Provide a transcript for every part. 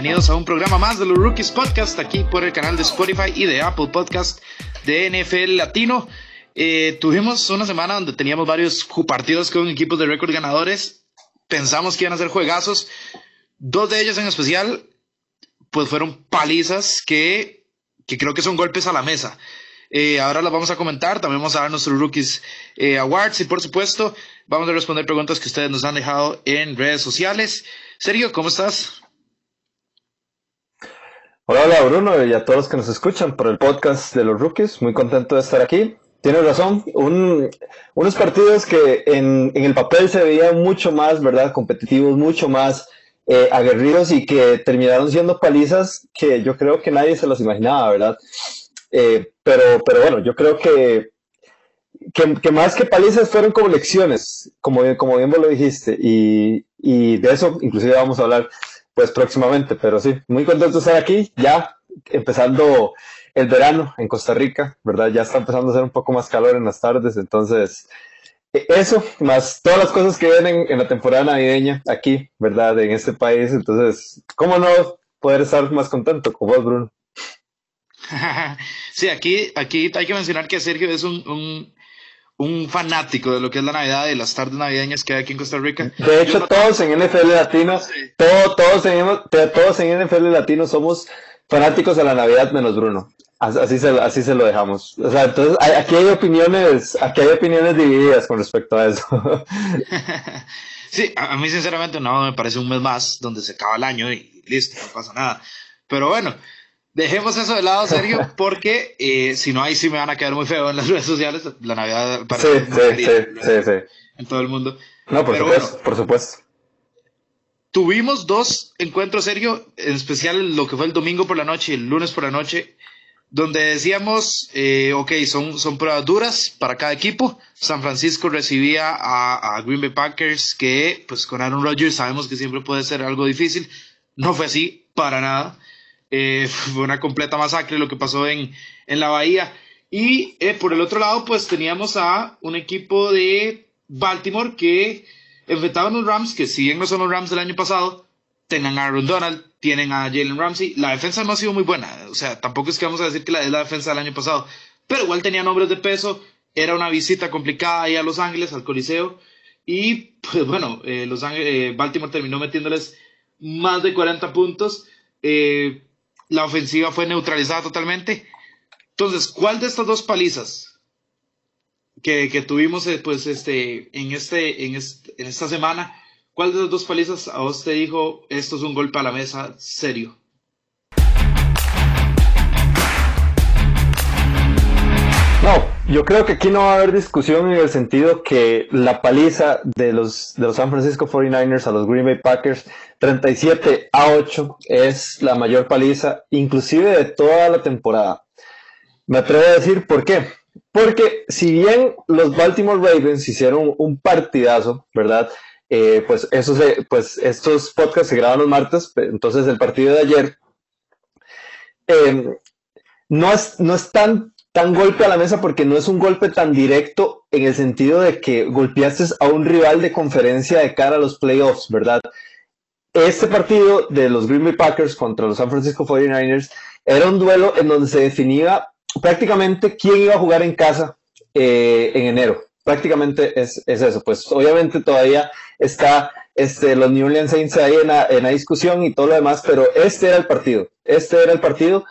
bienvenidos a un programa más de los Rookies Podcast aquí por el canal de Spotify y de Apple Podcast de NFL Latino. Eh, tuvimos una semana donde teníamos varios partidos con equipos de récord ganadores. Pensamos que iban a ser juegazos. Dos de ellos en especial, pues fueron palizas que, que creo que son golpes a la mesa. Eh, ahora las vamos a comentar, también vamos a dar nuestros Rookies eh, Awards y por supuesto vamos a responder preguntas que ustedes nos han dejado en redes sociales. Sergio, ¿cómo estás? Hola, Bruno y a todos los que nos escuchan por el podcast de los Rookies, muy contento de estar aquí. Tienes razón, unos partidos que en, en, el papel se veían mucho más, ¿verdad? Competitivos, mucho más eh, aguerridos y que terminaron siendo palizas que yo creo que nadie se los imaginaba, ¿verdad? Eh, pero, pero bueno, yo creo que, que, más que palizas fueron como lecciones, como, como bien vos lo dijiste, y, y de eso inclusive vamos a hablar pues próximamente, pero sí, muy contento de estar aquí, ya empezando el verano en Costa Rica, ¿verdad? Ya está empezando a hacer un poco más calor en las tardes, entonces e, eso, más todas las cosas que vienen en la temporada navideña aquí, ¿verdad? En este país, entonces, ¿cómo no poder estar más contento con vos, Bruno? sí, aquí, aquí hay que mencionar que Sergio es un, un, fanático de lo que es la Navidad y las tardes navideñas que hay aquí en Costa Rica. De hecho, todos en NFL Latino, todos, en, todos en NFL Latino somos fanáticos de la Navidad menos Bruno. Así se, así se lo dejamos. O sea, entonces aquí hay opiniones, aquí hay opiniones divididas con respecto a eso. sí, a, a, mí sinceramente no me parece un mes más donde se acaba el año y listo, no pasa nada. Pero bueno, Dejemos eso de lado, Sergio, porque eh, si no, ahí sí me van a quedar muy feo en las redes sociales. La Navidad para sí, sí, sí, sí, en todo el mundo. No, por supuesto, por supuesto. Tuvimos dos encuentros, Sergio, en especial lo que fue el domingo por la noche y el lunes por la noche, donde decíamos, eh, ok, son, son pruebas duras para cada equipo. San Francisco recibía a, a Green Bay Packers, que pues con Aaron Rodgers sabemos que siempre puede ser algo difícil. No fue así, para nada. Eh, fue una completa masacre lo que pasó en, en la Bahía. Y eh, por el otro lado, pues teníamos a un equipo de Baltimore que enfrentaban los Rams, que si bien no son los Rams del año pasado, tienen a Aaron Donald, tienen a Jalen Ramsey. La defensa no ha sido muy buena, o sea, tampoco es que vamos a decir que la, es la defensa del año pasado, pero igual tenía nombres de peso. Era una visita complicada ahí a Los Ángeles, al Coliseo. Y pues bueno, eh, Los Ángeles, Baltimore terminó metiéndoles más de 40 puntos. Eh, la ofensiva fue neutralizada totalmente. Entonces, ¿cuál de estas dos palizas que, tuvimos eh, pues, este, en, este, en, en esta semana, cuál de las dos palizas a vos te dijo esto es un golpe a la mesa serio? No, yo creo que aquí no va a haber discusión en el sentido que la paliza de los, de los San Francisco 49ers a los Green Bay Packers 37 a 8 es la mayor paliza, inclusive de toda la temporada. Me atrevo a decir por qué. Porque si bien los Baltimore Ravens hicieron un partidazo, ¿verdad? Eh, pues, eso pues estos podcasts se graban los martes, entonces el partido de ayer eh, no, es, no es tan tan golpe a la mesa porque no es un golpe tan directo en el sentido de que golpeaste a un rival de conferencia de cara a los playoffs, ¿verdad? Este partido de los Green Bay Packers contra los San Francisco 49ers era un duelo en donde se definía prácticamente quién iba a jugar en casa eh, en enero. Prácticamente es, eso. Pues obviamente todavía está este, los New Orleans Saints ahí en la, en la discusión y todo lo demás, pero este era el partido. Este era el partido.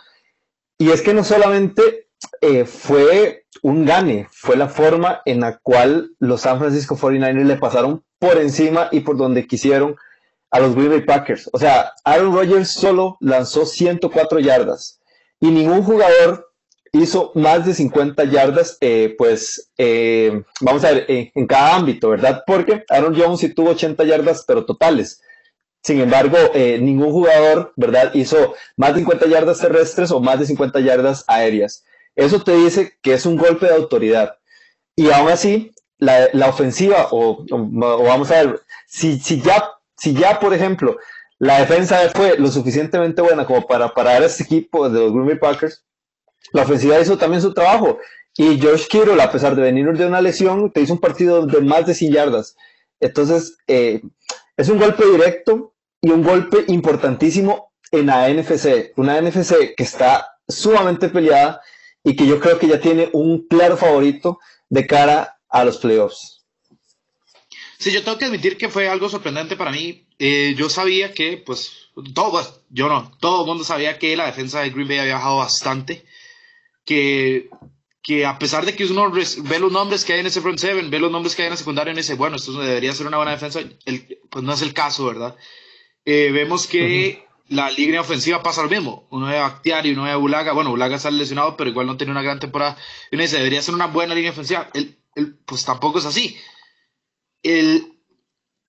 Y es que no solamente eh, fue un gane, fue la forma en la cual los San Francisco 49ers le pasaron por encima y por donde quisieron a los Green Bay Packers. O sea, Aaron Rodgers solo lanzó 104 yardas y ningún jugador hizo más de 50 yardas, eh, pues eh, vamos a ver, en cada ámbito, ¿verdad? Porque Aaron Jones sí tuvo 80 yardas, pero totales. Sin embargo, ningún jugador, ¿verdad? Hizo más de 50 yardas terrestres o más de 50 yardas aéreas. Eso te dice que es un golpe de autoridad. Y aún así, la, ofensiva, o, vamos a ver, si, si, ya, si ya, por ejemplo, la defensa fue lo suficientemente buena como para parar a este equipo de los Green Bay Packers, la ofensiva hizo también su trabajo. Y George Kittle, a pesar de venir de una lesión, te hizo un partido de más de 100 yardas. Entonces, eh, es un golpe directo y un golpe importantísimo en la NFC, una NFC que está sumamente peleada y que yo creo que ya tiene un claro favorito de cara a los playoffs. Sí, yo tengo que admitir que fue algo sorprendente para mí. Eh, yo sabía que, pues, todo, yo no, todo el mundo sabía que la defensa de Green Bay había bajado bastante, que, que a pesar de que uno ve los nombres que hay en ese front seven, ve los nombres que hay en la secundaria y dice, bueno, esto debería ser una buena defensa, pues no es el caso, ¿verdad? Eh, vemos que la línea ofensiva pasa lo mismo. Uno de Bactiari, uno de Bulaga. Bueno, Bulaga está lesionado, pero igual no tiene una gran temporada. Y uno dice, debería ser una buena línea ofensiva. El, pues tampoco es así. El,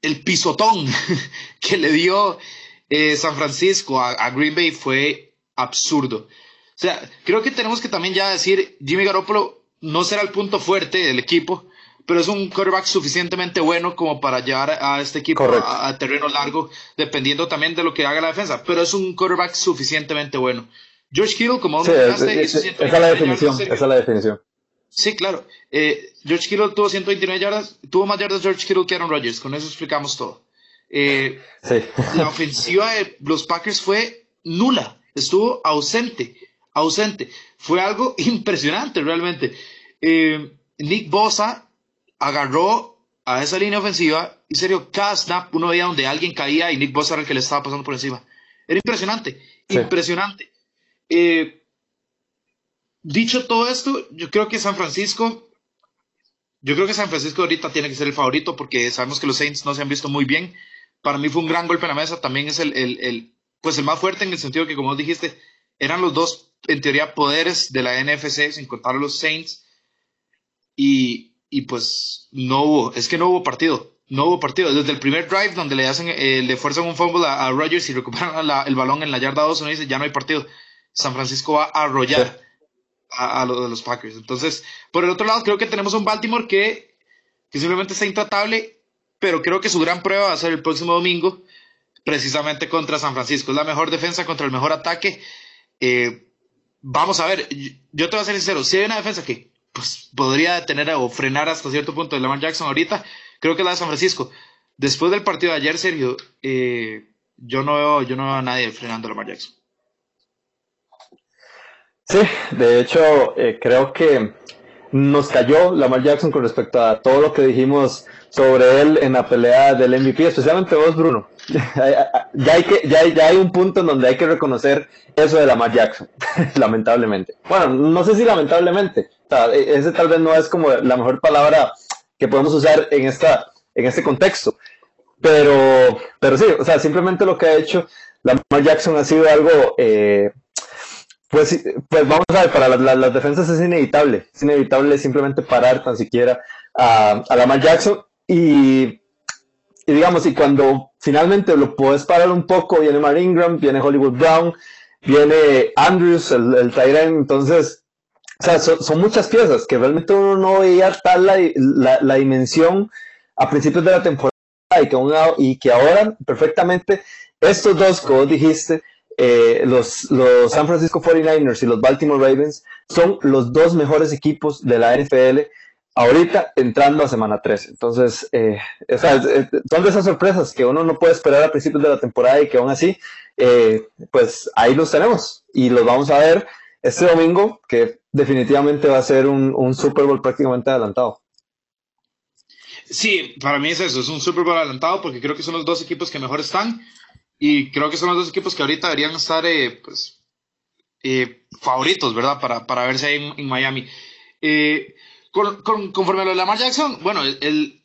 el pisotón que le dio eh, San Francisco a, Green Bay fue absurdo. O sea, creo que tenemos que también ya decir, Jimmy Garoppolo no será el punto fuerte del equipo, pero es un quarterback suficientemente bueno como para llevar a este equipo a, terreno largo, dependiendo también de lo que haga la defensa, pero es un quarterback suficientemente bueno. George Kittle, como sí, esa es la definición, esa es la definición. Sí, claro. Eh, George Kittle tuvo 129 yardas, tuvo más yardas George Kittle que Aaron Rodgers, con eso explicamos todo. Eh, la ofensiva de los Packers fue nula, estuvo ausente, ausente. Fue algo impresionante realmente. Eh, Nick Bosa agarró a esa línea ofensiva y serio, cada snap uno veía donde alguien caía y Nick Bosa era el que le estaba pasando por encima. Era impresionante, impresionante. dicho todo esto, yo creo que San Francisco yo creo que San Francisco ahorita tiene que ser el favorito porque sabemos que los Saints no se han visto muy bien. Para mí fue un gran golpe en la mesa. También es el, el, el, pues el más fuerte en el sentido que, como dijiste, eran los dos, en teoría, poderes de la NFC, sin contar a los Saints. Y, y pues no hubo, es que no hubo partido. No hubo partido. Desde el primer drive, donde le hacen, eh, le fuerzan un fumble a, a Rodgers y recuperan el balón en la yarda 2, uno dice, ya no hay partido. San Francisco va a arrollar a, los, los, Packers. Entonces, por el otro lado, creo que tenemos un Baltimore que, que simplemente está intratable, pero creo que su gran prueba va a ser el próximo domingo, precisamente contra San Francisco. Es la mejor defensa contra el mejor ataque. Eh, vamos a ver, yo te voy a ser sincero, si hay una defensa que pues, podría detener o frenar hasta cierto punto de Lamar Jackson ahorita, creo que la de San Francisco. Después del partido de ayer, Sergio, eh, yo, no veo, yo no veo a nadie frenando a Lamar Jackson. Sí, de hecho, eh, creo que nos cayó Lamar Jackson con respecto a todo lo que dijimos sobre él en la pelea del MVP, especialmente vos, Bruno. ya, hay que, ya, ya hay un punto en donde hay que reconocer eso de Lamar Jackson, lamentablemente. Bueno, no sé si lamentablemente, e, ese tal vez no es como la mejor palabra que podemos usar en, esta, en este contexto, pero, pero sí, o sea, simplemente lo que ha hecho Lamar Jackson ha sido algo eh, pues, pues vamos a ver, para las, defensas es inevitable, es inevitable simplemente parar tan siquiera a, a Lamar Jackson y, digamos, y cuando finalmente lo puedes parar un poco, viene Mar Ingram, viene Hollywood Brown, viene Andrews, el, el entonces, o sea, son, muchas piezas que realmente uno no veía tal la, la, dimensión a principios de la temporada y que, y que ahora perfectamente estos dos, como dijiste, eh, los, los San Francisco 49ers y los Baltimore Ravens son los dos mejores equipos de la NFL ahorita entrando a semana 3. Entonces, eh, son de esas sorpresas que uno no puede esperar a principios de la temporada y que aún así, eh, pues ahí los tenemos y los vamos a ver este domingo, que definitivamente va a ser un, Super Bowl prácticamente adelantado. Sí, para mí es eso, es un Super Bowl adelantado porque creo que son los dos equipos que mejor están. Y creo que son los dos equipos que ahorita deberían estar eh, pues, eh, favoritos, ¿verdad? Para, para verse ahí en, Miami. Con, conforme a lo de Lamar Jackson, bueno, el,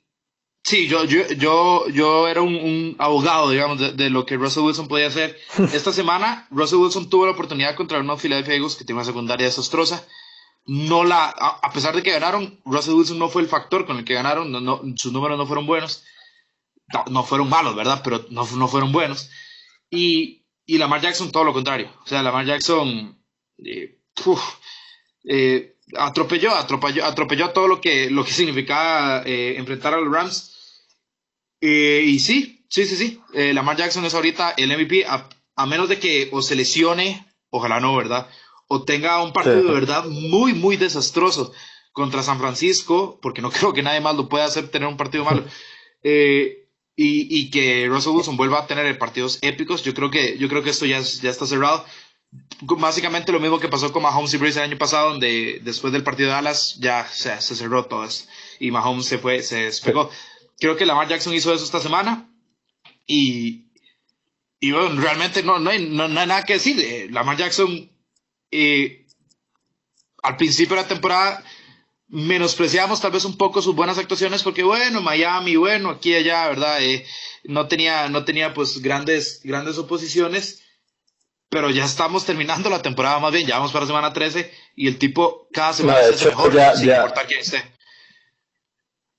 sí, yo, yo, yo, yo era un, abogado, digamos, de, lo que Russell Wilson podía hacer. Esta semana, Russell Wilson tuvo la oportunidad contra unos Philadelphia Eagles que tiene una secundaria desastrosa. No la, a, pesar de que ganaron, Russell Wilson no fue el factor con el que ganaron, no, sus números no fueron buenos. No, fueron malos, ¿verdad? Pero no, no fueron buenos. Y, y Lamar Jackson todo lo contrario. O sea, Lamar Jackson eh, eh, atropelló, atropelló, atropelló todo lo que, lo que significaba eh, enfrentar a los Rams. y sí, sí, sí, sí. Lamar Jackson es ahorita el MVP, a, menos de que o se lesione, ojalá no, ¿verdad? O tenga un partido de verdad muy, muy desastroso contra San Francisco, porque no creo que nadie más lo pueda hacer tener un partido malo. y, que Russell Wilson vuelva a tener partidos épicos. Yo creo que, yo creo que esto ya, ya está cerrado. Básicamente lo mismo que pasó con Mahomes y Breeze el año pasado, donde después del partido de Dallas ya se cerró todo esto y Mahomes se fue, se despegó. Creo que Lamar Jackson hizo eso esta semana y, y bueno, realmente no, no, hay, no, nada que decir. Eh, Lamar Jackson eh, al principio de la temporada menospreciamos tal vez un poco sus buenas actuaciones porque bueno, Miami, bueno, aquí y allá, ¿verdad? Eh, no tenía, no tenía pues grandes, grandes oposiciones, pero ya estamos terminando la temporada más bien, ya vamos para semana 13 y el tipo cada semana se mejor sin importar quién esté.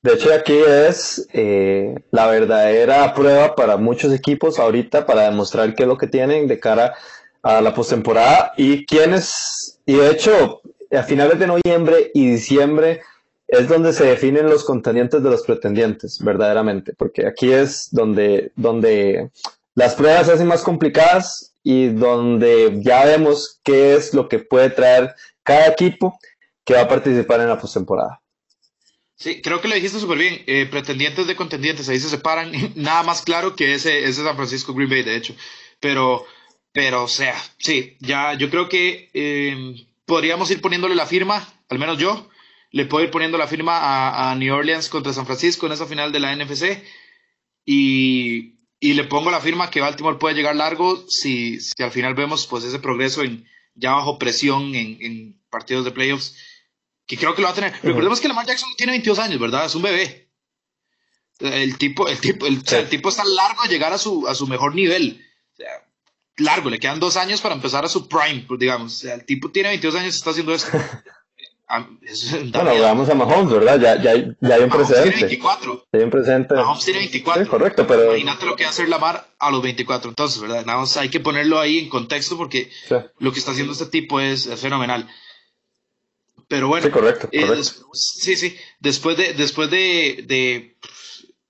De hecho, aquí es eh, la verdadera prueba para muchos equipos ahorita para demostrar qué es lo que tienen de cara a la postemporada y quiénes, y de hecho, a finales de noviembre y diciembre es donde se definen los contendientes de los pretendientes, verdaderamente, porque aquí es donde, donde las pruebas se hacen más complicadas y donde ya vemos qué es lo que puede traer cada equipo que va a participar en la postemporada. Sí, creo que lo dijiste súper bien. Eh, pretendientes de contendientes, ahí se separan. Nada más claro que ese, ese San Francisco Green Bay, de hecho. Pero, pero, o sea, sí, ya yo creo que eh, podríamos ir poniéndole la firma, al menos yo, le puedo ir poniendo la firma a, New Orleans contra San Francisco en esa final de la NFC y, le pongo la firma que Baltimore puede llegar largo si, si al final vemos pues ese progreso en ya bajo presión en, partidos de playoffs que creo que lo va a tener. Recordemos que Lamar Jackson tiene 22 años, ¿verdad? Es un bebé. El tipo, el tipo, el, tipo está largo de llegar a su, a su mejor nivel. O sea, largo, le quedan dos años para empezar a su prime, pues, digamos. el tipo tiene 22 años y está haciendo esto. bueno, vamos a Mahomes, ¿verdad? Ya, ya, ya hay un Mahomes precedente. Tiene 24. Hay un precedente. Mahomes tiene 24. Sí, correcto, pero... Imagínate lo que va a hacer Lamar a los 24. Entonces, ¿verdad? Nada más hay que ponerlo ahí en contexto porque lo que está haciendo este tipo es, fenomenal. Pero bueno. Sí, correcto. Eh, correcto. sí, sí. Después de, después de, de,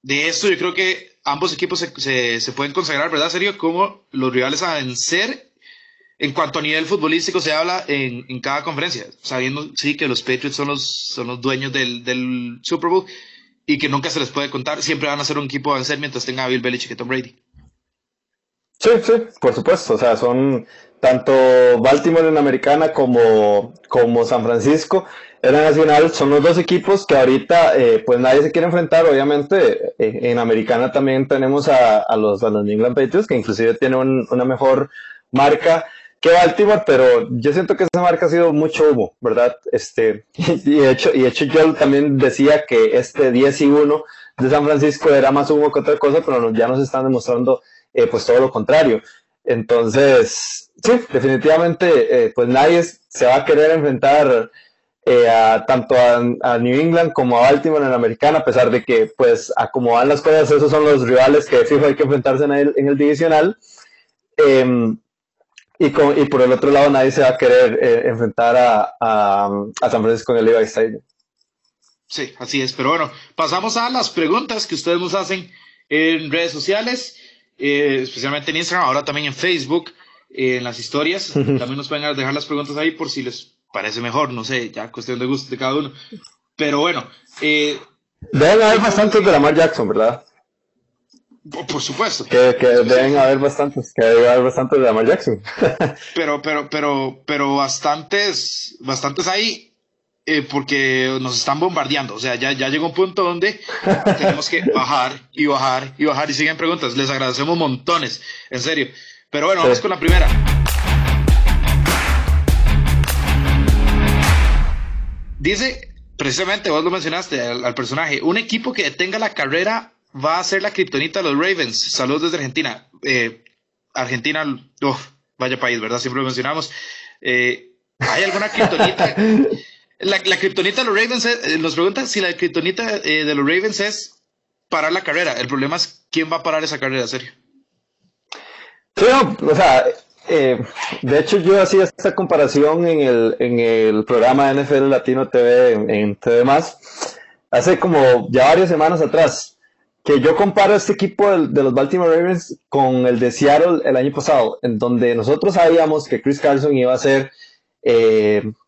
de esto, yo creo que ambos equipos se, se, pueden consagrar, ¿verdad, Serio? Como los rivales a vencer en cuanto a nivel futbolístico se habla en, en, cada conferencia, sabiendo sí que los Patriots son los, son los dueños del, del, Super Bowl y que nunca se les puede contar, siempre van a ser un equipo a vencer mientras tenga a Bill Belichick y Tom Brady. Sí, sí, por supuesto, o sea, son tanto Baltimore en americana como, como San Francisco en la nacional son los dos equipos que ahorita eh, pues nadie se quiere enfrentar obviamente eh, en americana también tenemos a, a, los, a los New England Patriots que inclusive tienen una mejor marca que Baltimore pero yo siento que esa marca ha sido mucho humo verdad este y de hecho y hecho yo también decía que este 10 y 1 de San Francisco era más humo que otra cosa pero ya nos están demostrando eh, pues todo lo contrario entonces, sí, definitivamente, eh, pues nadie se va a querer enfrentar eh, a, tanto a, New England como a Baltimore en la americana, a pesar de que, pues, a como van las cosas, esos son los rivales que fijo hay que enfrentarse en el, en el divisional. Em, y, y, por el otro lado, nadie se va a querer eh, enfrentar a, a, San Francisco en el Levi Stadium. Sí, así es. Pero bueno, pasamos a las preguntas que ustedes nos hacen en redes sociales. Eh, especialmente en Instagram, ahora también en Facebook, eh, en las historias. También nos pueden dejar las preguntas ahí por si les parece mejor, no sé, ya cuestión de gusto de cada uno. Pero bueno. Eh, deben haber bastantes de Lamar Jackson, ¿verdad? Por supuesto. Que, deben haber bastantes, que deben haber bastantes de Lamar Jackson. pero, pero, pero, pero bastantes, bastantes ahí eh, porque nos están bombardeando. O sea, ya, ya llegó un punto donde tenemos que bajar y bajar y bajar y siguen preguntas. Les agradecemos montones, en serio. Pero bueno, vamos con la primera. Dice, precisamente vos lo mencionaste al, personaje, un equipo que tenga la carrera va a ser la kriptonita de los Ravens. Saludos desde Argentina. Eh, Argentina, vaya país, ¿verdad? Siempre lo mencionamos. Eh, ¿Hay alguna kriptonita? La, la kriptonita de los Ravens eh, nos pregunta si la kriptonita eh, de los Ravens es parar la carrera. El problema es quién va a parar esa carrera, serio. Sí, o sea, eh, de hecho yo hacía esta comparación en el, en el programa NFL Latino TV en, en TV Más hace como ya varias semanas atrás que yo comparo este equipo de, los Baltimore Ravens con el de Seattle el año pasado, en donde nosotros sabíamos que Chris Carson iba a hacer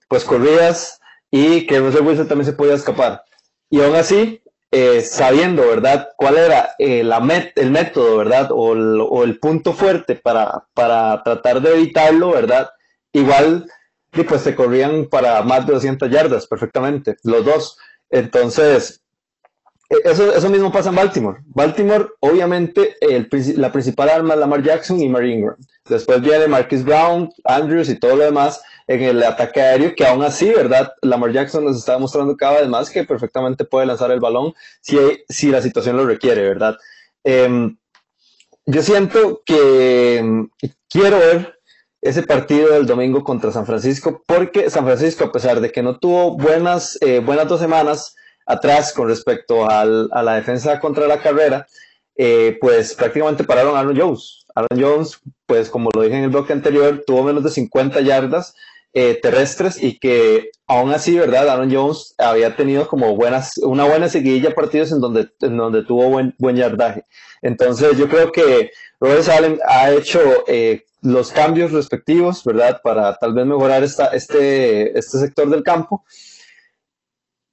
pues corridas y que Russell Wilson también se podía escapar. Y aún así, eh, sabiendo, ¿verdad?, cuál era eh, la el método, ¿verdad?, o el, punto fuerte para, para, tratar de evitarlo, ¿verdad?, igual, pues se corrían para más de 200 yardas perfectamente, los dos. Entonces, eso, eso mismo pasa en Baltimore. Baltimore, obviamente, el, la principal arma es Lamar Jackson y Marine Ingram. Después viene Marquis Brown, Andrews y todo lo demás en el ataque aéreo, que aún así, ¿verdad? Lamar Jackson nos está demostrando cada vez más que perfectamente puede lanzar el balón si, si la situación lo requiere, ¿verdad? Em, yo siento que em, quiero ver ese partido del domingo contra San Francisco, porque San Francisco, a pesar de que no tuvo buenas, eh, buenas dos semanas atrás con respecto a la defensa contra la carrera, eh, pues prácticamente pararon a Aaron Jones. Aaron Jones, pues como lo dije en el bloque anterior, tuvo menos de 50 yardas eh, terrestres y que aún así, ¿verdad? Aaron Jones había tenido como buenas, una buena seguidilla partidos en donde, en donde tuvo buen, buen yardaje. Entonces yo creo que Robert Salem ha hecho eh, los cambios respectivos, ¿verdad? Para tal vez mejorar esta, este, este sector del campo.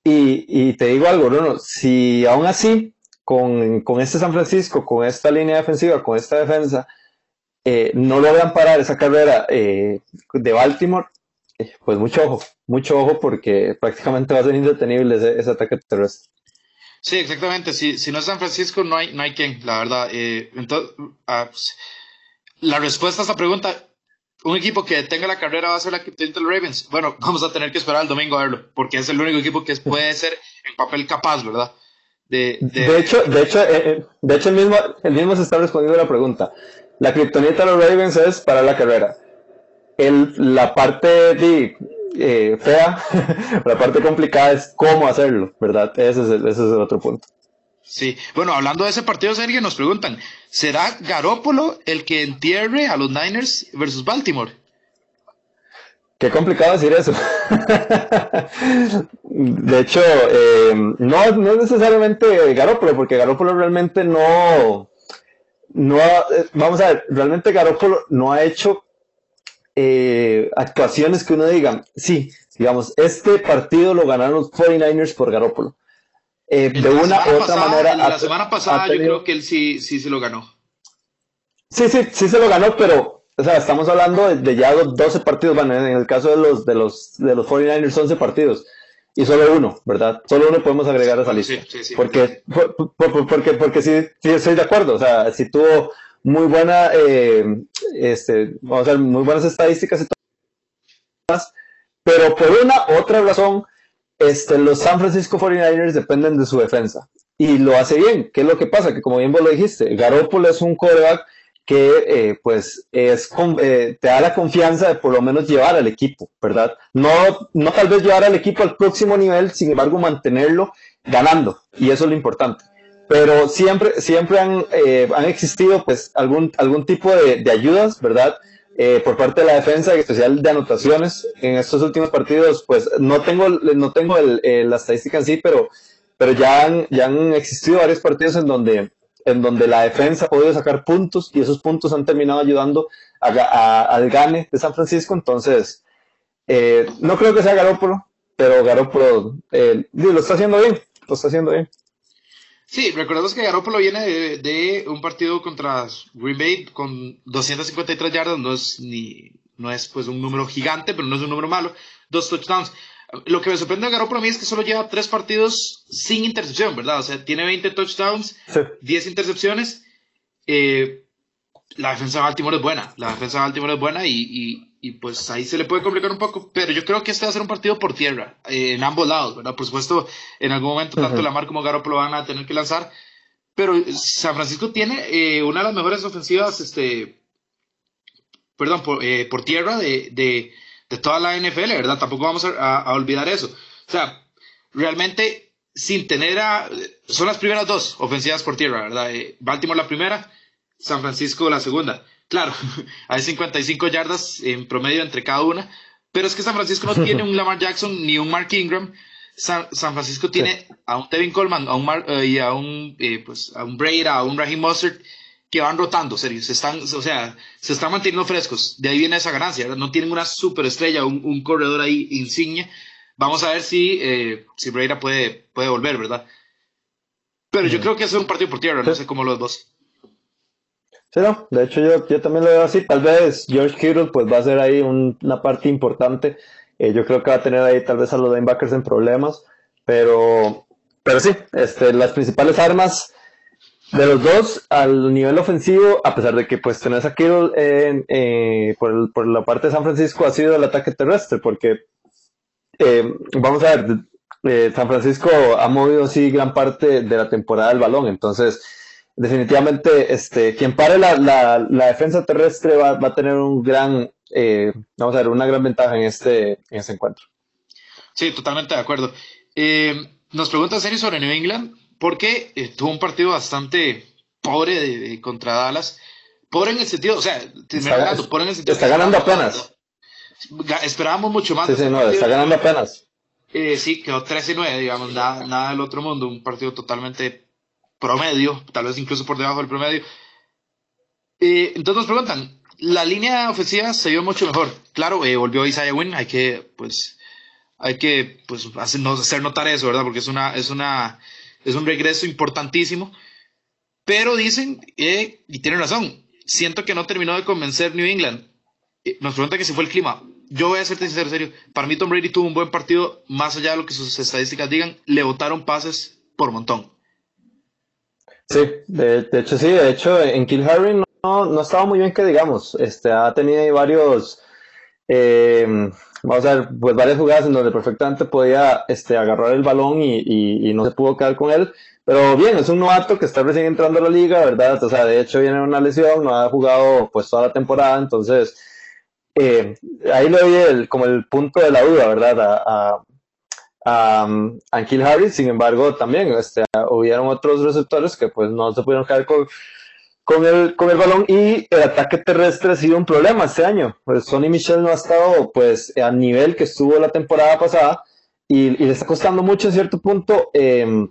Y, te digo algo, Bruno, si aún así, con, con, este San Francisco, con esta línea defensiva, con esta defensa, eh, no logran parar esa carrera de Baltimore, pues mucho ojo, mucho ojo porque prácticamente va a ser indetenible ese, ataque terrestre. Sí, exactamente. Si, si no es San Francisco, no hay, no hay quien, la verdad. Eh, entonces, pues, la respuesta a esta pregunta, un equipo que tenga la carrera va a ser la los Ravens. Bueno, vamos a tener que esperar el domingo a verlo, porque es el único equipo que puede ser en papel capaz, ¿verdad? De, de... hecho, de hecho, eh, eh, de hecho el, mismo, el mismo se está respondiendo a la pregunta. La criptonita de los Ravens es para la carrera el, la parte eh, fea, la parte complicada es cómo hacerlo, ¿verdad? Ese es el otro punto. Sí, bueno, hablando de ese partido, Sergio, nos preguntan, ¿será Garópolo el que entierre a los Niners versus Baltimore? Qué complicado decir eso. de hecho, eh, no, no es necesariamente Garópolo, porque Garópolo realmente no, no, eh, vamos a ver, realmente Garópolo no ha hecho eh, actuaciones que uno diga, sí, digamos, este partido lo ganaron los 49ers por Garópolo. Eh, de una u otra manera. La semana pasada yo creo que él sí, sí se lo ganó. Sí, sí, sí se lo ganó, pero o sea, estamos hablando de, ya 12 partidos, bueno, en el caso de los, de los, de los 49ers 11 partidos y solo uno, ¿verdad? Solo uno podemos agregar a esa lista. Sí, sí, sí, porque, porque, porque, sí, sí, estoy de acuerdo, o sea, si tuvo muy buena, eh, este, vamos a ver, muy buenas estadísticas y todo pero por una otra razón, este, los San Francisco 49ers dependen de su defensa y lo hace bien. ¿Qué es lo que pasa? Que como bien vos lo dijiste, Garoppolo es un quarterback que eh, pues es eh, te da la confianza de por lo menos llevar al equipo, ¿verdad? No, no tal vez llevar al equipo al próximo nivel, sin embargo mantenerlo ganando y eso es lo importante pero siempre, siempre han, eh, han existido pues algún, algún tipo de, de ayudas, ¿verdad? Eh, por parte de la defensa, en especial de anotaciones. En estos últimos partidos, pues no tengo, no tengo el, la estadística en sí, pero, pero ya, han, ya han existido varios partidos en donde, en donde la defensa ha podido sacar puntos y esos puntos han terminado ayudando a, al gane de San Francisco. Entonces, eh, no creo que sea Garópolo, pero Garópolo lo está haciendo bien, lo está haciendo bien. Sí, recordemos que Garoppolo viene de, un partido contra Green Bay con 253 yardas, no es ni no es pues un número gigante, pero no es un número malo, dos touchdowns. Lo que me sorprende de Garoppolo a mí es que solo lleva tres partidos sin intercepción, ¿verdad? O sea, tiene 20 touchdowns, 10 intercepciones. Eh, la defensa de Baltimore es buena, la defensa de Baltimore es buena y, y pues ahí se le puede complicar un poco, pero yo creo que este va a ser un partido por tierra, eh, en ambos lados, ¿verdad? Por supuesto, en algún momento tanto Lamar como Garoppolo van a tener que lanzar, pero San Francisco tiene eh, una de las mejores ofensivas, este, perdón, por, eh, por tierra de, de, de, toda la NFL, ¿verdad? Tampoco vamos a, a, olvidar eso. O sea, realmente sin tener a... Son las primeras dos ofensivas por tierra, ¿verdad? Baltimore la primera, San Francisco la segunda Claro, hay 55 yardas en promedio entre cada una, pero es que San Francisco no tiene un Lamar Jackson ni un Mark Ingram. San, Francisco tiene a un Tevin Coleman a un eh, y a un, eh, pues, a un a un Raheem Mustard que van rotando, serio, se están, o sea, se están manteniendo frescos. De ahí viene esa ganancia, no tienen una superestrella, un, un corredor ahí insignia. Vamos a ver si, eh, si Breda puede, puede volver, ¿verdad? Pero yo creo que es un partido por tierra, no sé cómo los dos. Sí, no, de hecho yo, yo también lo veo así. Tal vez George Kittle pues va a ser ahí una parte importante. Eh, yo creo que va a tener ahí tal vez a los linebackers en problemas, pero, pero sí, este, las principales armas de los dos al nivel ofensivo, a pesar de que pues tenés a Kittle eh, por, por, la parte de San Francisco ha sido el ataque terrestre, porque eh, vamos a ver, eh, San Francisco ha movido sí gran parte de la temporada del balón, entonces definitivamente este, quien pare la, la, la defensa terrestre va, va, a tener un gran, vamos a ver, una gran ventaja en este, en este encuentro. Sí, totalmente de acuerdo. nos pregunta serio sobre New England porque eh, tuvo un partido bastante pobre de, contra Dallas. Pobre en el sentido, o sea, está, ganando, pobre en el sentido está ganando apenas. Esperábamos mucho más. Sí, sí, no, está ganando apenas. Eh, sí, quedó 13-9, digamos, nada, nada del otro mundo, un partido totalmente promedio, tal vez incluso por debajo del promedio. Eh, entonces nos preguntan, la línea ofensiva se vio mucho mejor. Claro, volvió Isaiah Wynn, hay que, pues, hay que, pues, hacer, hacer notar eso, ¿verdad? Porque es una, es una, es un regreso importantísimo. Pero dicen, eh, y tienen razón, siento que no terminó de convencer New England. Eh, nos pregunta que si fue el clima. Yo voy a ser sincero, serio. Para mí Tom Brady tuvo un buen partido, más allá de lo que sus estadísticas digan, le votaron pases por montón. Sí, de, hecho sí, de hecho en Kill Harry no, no estaba muy bien que digamos. Este, ha tenido varios... Eh, vamos a ver, pues varias jugadas en donde perfectamente podía este, agarrar el balón y, no se pudo quedar con él. Pero bien, es un novato que está recién entrando a la liga, ¿verdad? O sea, de hecho viene una lesión, no ha jugado pues toda la temporada, entonces eh, ahí le doy el, como el punto de la duda, ¿verdad? A, a, a Harris, sin embargo, también este, hubieron otros receptores que pues no se pudieron quedar con, con el, con el balón y el ataque terrestre ha sido un problema este año. Pues Sonny Michel no ha estado pues a nivel que estuvo la temporada pasada y, le está costando mucho en cierto punto em,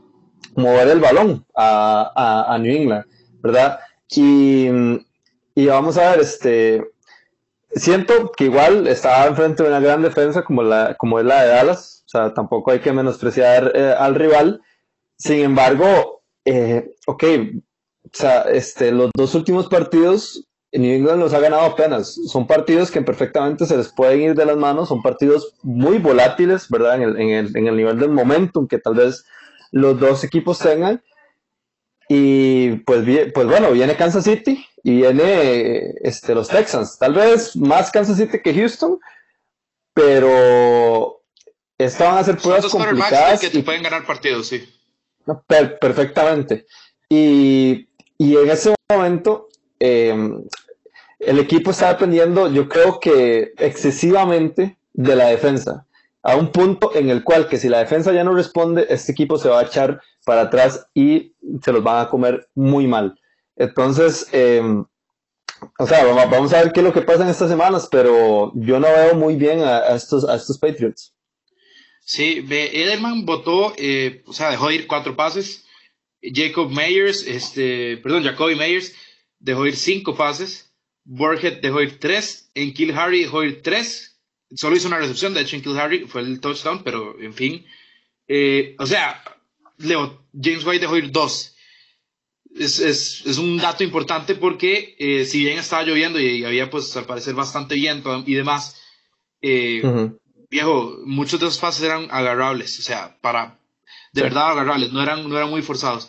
mover el balón a, a, New England, ¿verdad? Y, y, vamos a ver, este, siento que igual estaba enfrente de una gran defensa como, la, como es la de Dallas, tampoco hay que menospreciar eh, al rival. Sin embargo, eh, ok, o sea, este, los dos últimos partidos, New England los ha ganado apenas. Son partidos que perfectamente se les pueden ir de las manos, son partidos muy volátiles, ¿verdad? En el, en el, en el nivel del momentum que tal vez los dos equipos tengan. Y pues, pues bueno, viene Kansas City y viene este, los Texans. Tal vez más Kansas City que Houston, pero estas van a ser pruebas complicadas. que te pueden ganar partidos, sí. perfectamente. Y y en ese momento, em, el equipo está dependiendo, yo creo que excesivamente de la defensa, a un punto en el cual que si la defensa ya no responde, este equipo se va a echar para atrás y se los van a comer muy mal. Entonces, em, o sea, vamos a ver qué es lo que pasa en estas semanas, pero yo no veo muy bien a, estos, a estos Patriots. Sí, Edelman votó, eh, o sea, dejó ir cuatro pases, Jacob Meyers, este, perdón, Jacoby Meyers dejó ir cinco pases. Burhead dejó ir tres. En Kill Harry dejó ir tres. Solo hizo una recepción, de hecho en Kill fue el touchdown, pero en fin. Eh, o sea, Leo, James White dejó ir dos. Es, es, es un dato importante porque eh, si bien estaba lloviendo y había pues al parecer bastante viento y demás, viejo, muchos de esos pases eran agarrables, o sea, para, de verdad agarrables, no eran, no eran muy forzados.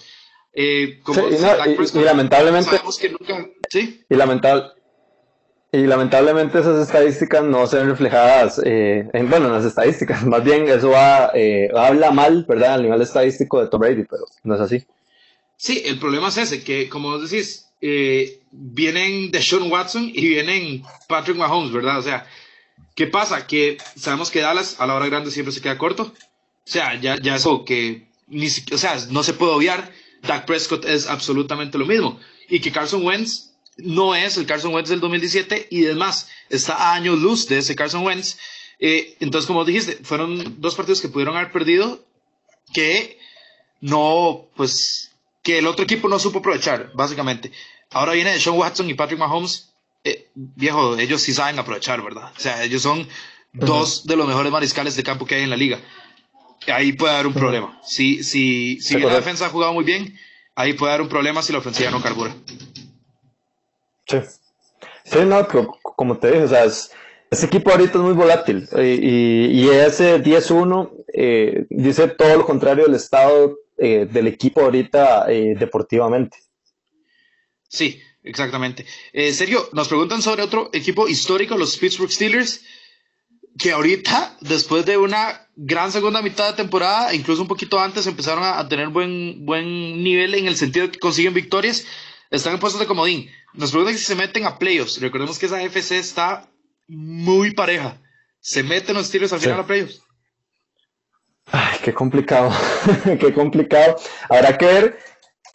Eh, y, lamentablemente, ¿sí? y, lamentable, y lamentablemente esas estadísticas no se ven reflejadas eh, en, bueno, en las estadísticas, más bien eso va, eh, habla mal, ¿verdad? Al nivel estadístico de Tom Brady, pero no es así. Sí, el problema es ese, que como vos decís, vienen de Sean Watson y vienen Patrick Mahomes, ¿verdad? O sea, ¿qué pasa? Que sabemos que Dallas a la hora grande siempre se queda corto o sea, ya, ya eso que ni o sea, no se puede obviar. Dak Prescott es absolutamente lo mismo. Y que Carson Wentz no es el Carson Wentz del 2017 y además está a años luz de ese Carson Wentz. Eh, entonces, como dijiste, fueron dos partidos que pudieron haber perdido que no, pues, que el otro equipo no supo aprovechar, básicamente. Ahora viene Sean Watson y Patrick Mahomes. Eh, viejo, ellos sí saben aprovechar, ¿verdad? O sea, ellos son dos de los mejores mariscales de campo que hay en la liga. ahí puede haber un problema. Si, si, si la defensa ha jugado muy bien, ahí puede haber un problema si la ofensiva no carbura. Sí. Sí, no, como te dije, o sea, ese equipo ahorita es muy volátil y, ese 10-1 eh, dice todo lo contrario del estado eh, del equipo ahorita eh, deportivamente. Sí, exactamente. Sergio, nos preguntan sobre otro equipo histórico, los Pittsburgh Steelers, que ahorita, después de una gran segunda mitad de temporada, incluso un poquito antes, empezaron a, tener buen, buen nivel en el sentido de que consiguen victorias, están en puestos de comodín. Nos preguntan si se meten a playoffs. Recordemos que esa FC está muy pareja. ¿Se meten los Steelers al final a playoffs? Ay, qué complicado, qué complicado. Habrá que ver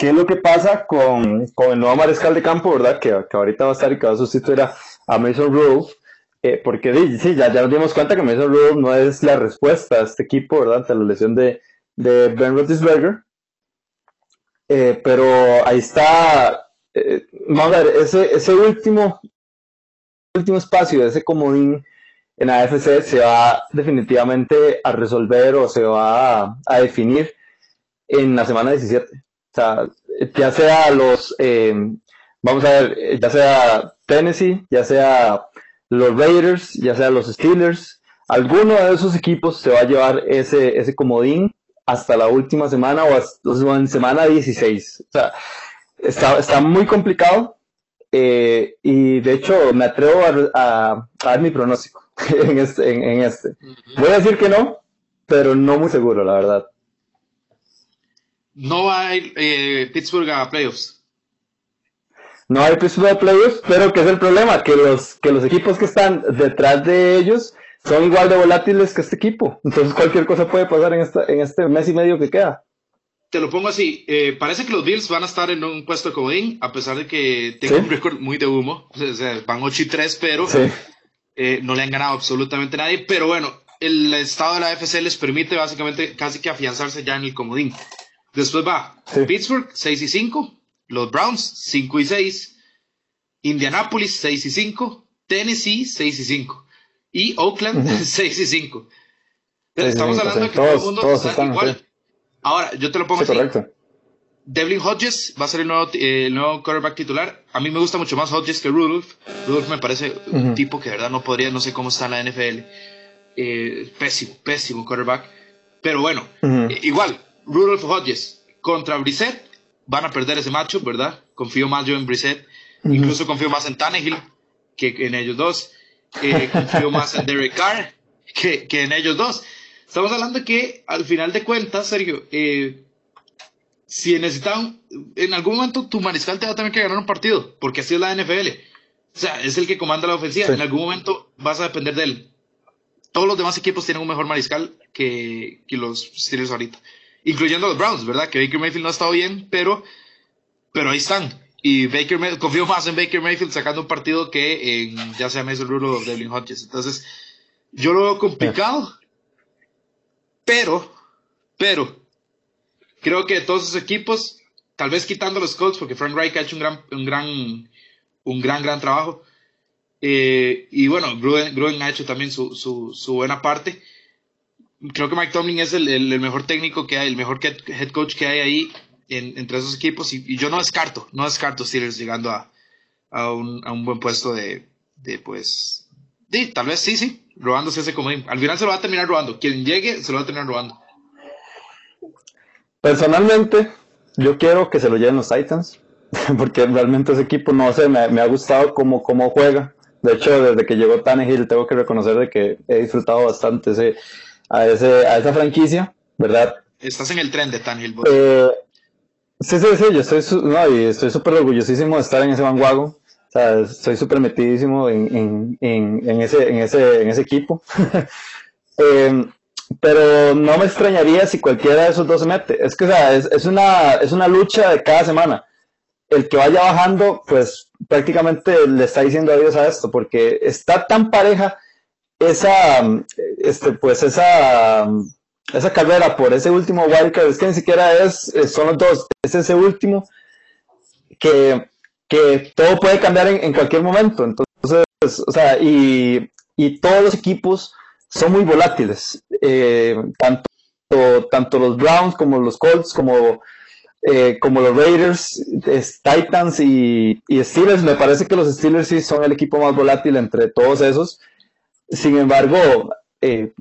qué es lo que pasa con, el nuevo mariscal de campo, ¿verdad? Que, ahorita va a estar y que va a sustituir a, Mason Rudolph. Eh, porque sí, ya, ya nos dimos cuenta que Mason Rudolph no es la respuesta a este equipo, ¿verdad? Ante la lesión de, Ben Roethlisberger. Eh, pero ahí está, eh, vamos a ver, ese, ese último, último espacio, ese comodín en AFC se va definitivamente a resolver o se va a, definir en la semana 17. O sea, ya sea los, eh, vamos a ver, ya sea Tennessee, ya sea los Raiders, ya sea los Steelers, alguno de esos equipos se va a llevar ese, ese comodín hasta la última semana o hasta, en semana 16. O sea, está, está muy complicado eh, y de hecho me atrevo a, a dar mi pronóstico. en este, en, este. Voy a decir que no, pero no muy seguro, la verdad. No hay eh, Pittsburgh a playoffs. No hay Pittsburgh a playoffs, pero que es el problema, que los, que los equipos que están detrás de ellos son igual de volátiles que este equipo. Entonces cualquier cosa puede pasar en, esta, en este mes y medio que queda. Te lo pongo así, eh, parece que los Bills van a estar en un puesto de comodín, a pesar de que tengan un récord muy de humo. O sea, van 8 y 3, pero eh, no le han ganado absolutamente nadie, pero bueno, el estado de la FC les permite básicamente casi que afianzarse ya en el comodín. Después va Pittsburgh 6 y 5, los Browns 5 y 6, Indianapolis 6 y 5, Tennessee 6 y 5 y Oakland 6 y cinco. estamos hablando de que todo el mundo está igual. Ahora, yo te lo pongo así. Correcto. Devlin Hodges va a ser el nuevo, eh, el nuevo quarterback titular. A mí me gusta mucho más Hodges que Rudolph. Rudolph me parece un tipo que de verdad no podría, no sé cómo está en la NFL. Eh, pésimo, pésimo quarterback. Pero bueno, eh, igual, Rudolph Hodges contra Brissett van a perder ese macho, ¿verdad? Confío más yo en Brissett. Incluso confío más en Tannehill que en ellos dos. confío más en Derek Carr que, que, en ellos dos. Estamos hablando que al final de cuentas, Sergio, eh, si necesitan, en algún momento tu mariscal te va a tener que ganar un partido, porque así es la NFL. O sea, es el que comanda la ofensiva. En algún momento vas a depender de él. Todos los demás equipos tienen un mejor mariscal que, que los Steelers ahorita. Incluyendo los Browns, ¿verdad? Que Baker Mayfield no ha estado bien, pero, pero ahí están. Y Baker confío más en Baker Mayfield sacando un partido que en ya sea Mason Rudolph o Devlin Hodges. Entonces, yo lo veo complicado, pero, pero, creo que todos esos equipos, tal vez quitando los Colts, porque Frank Reich ha hecho un gran, un gran, un gran, gran trabajo. Eh, y bueno, Gruden, ha hecho también su, su, buena parte. Creo que Mike Tomlin es el, el, mejor técnico que hay, el mejor head coach que hay ahí en, entre esos equipos. Y, yo no descarto, no descarto Steelers llegando a, a, un, a un buen puesto de, de pues, tal vez sí, sí, robándose ese comodín. Al final se lo va a terminar robando. Quien llegue se lo va a terminar robando. Personalmente, yo quiero que se lo lleven los Titans, porque realmente ese equipo, no sé, me, ha gustado cómo, cómo juega. De hecho, desde que llegó Tannehill, tengo que reconocer de que he disfrutado bastante ese, a, ese, a esa franquicia, ¿verdad? Estás en el tren de Tannehill. Eh, sí, sí, sí, yo estoy, no, y estoy súper orgullosísimo de estar en ese vanguago. O sea, estoy súper metidísimo en, en, en, en, ese, en, ese, en ese equipo. eh, pero no me extrañaría si cualquiera de esos dos se mete. Es que, o sea, es, es, una, es una lucha de cada semana. El que vaya bajando, pues prácticamente le está diciendo adiós a esto, porque está tan pareja esa, este, pues esa, esa carrera por ese último wildcard, es que ni siquiera es, son los dos, es ese último que, que todo puede cambiar en, cualquier momento. Entonces, o sea, y, y todos los equipos son muy volátiles, eh, tanto tanto los Browns como los Colts, como, eh, como los Raiders, Titans y, Steelers. Me parece que los Steelers sí son el equipo más volátil entre todos esos. Sin embargo, eh,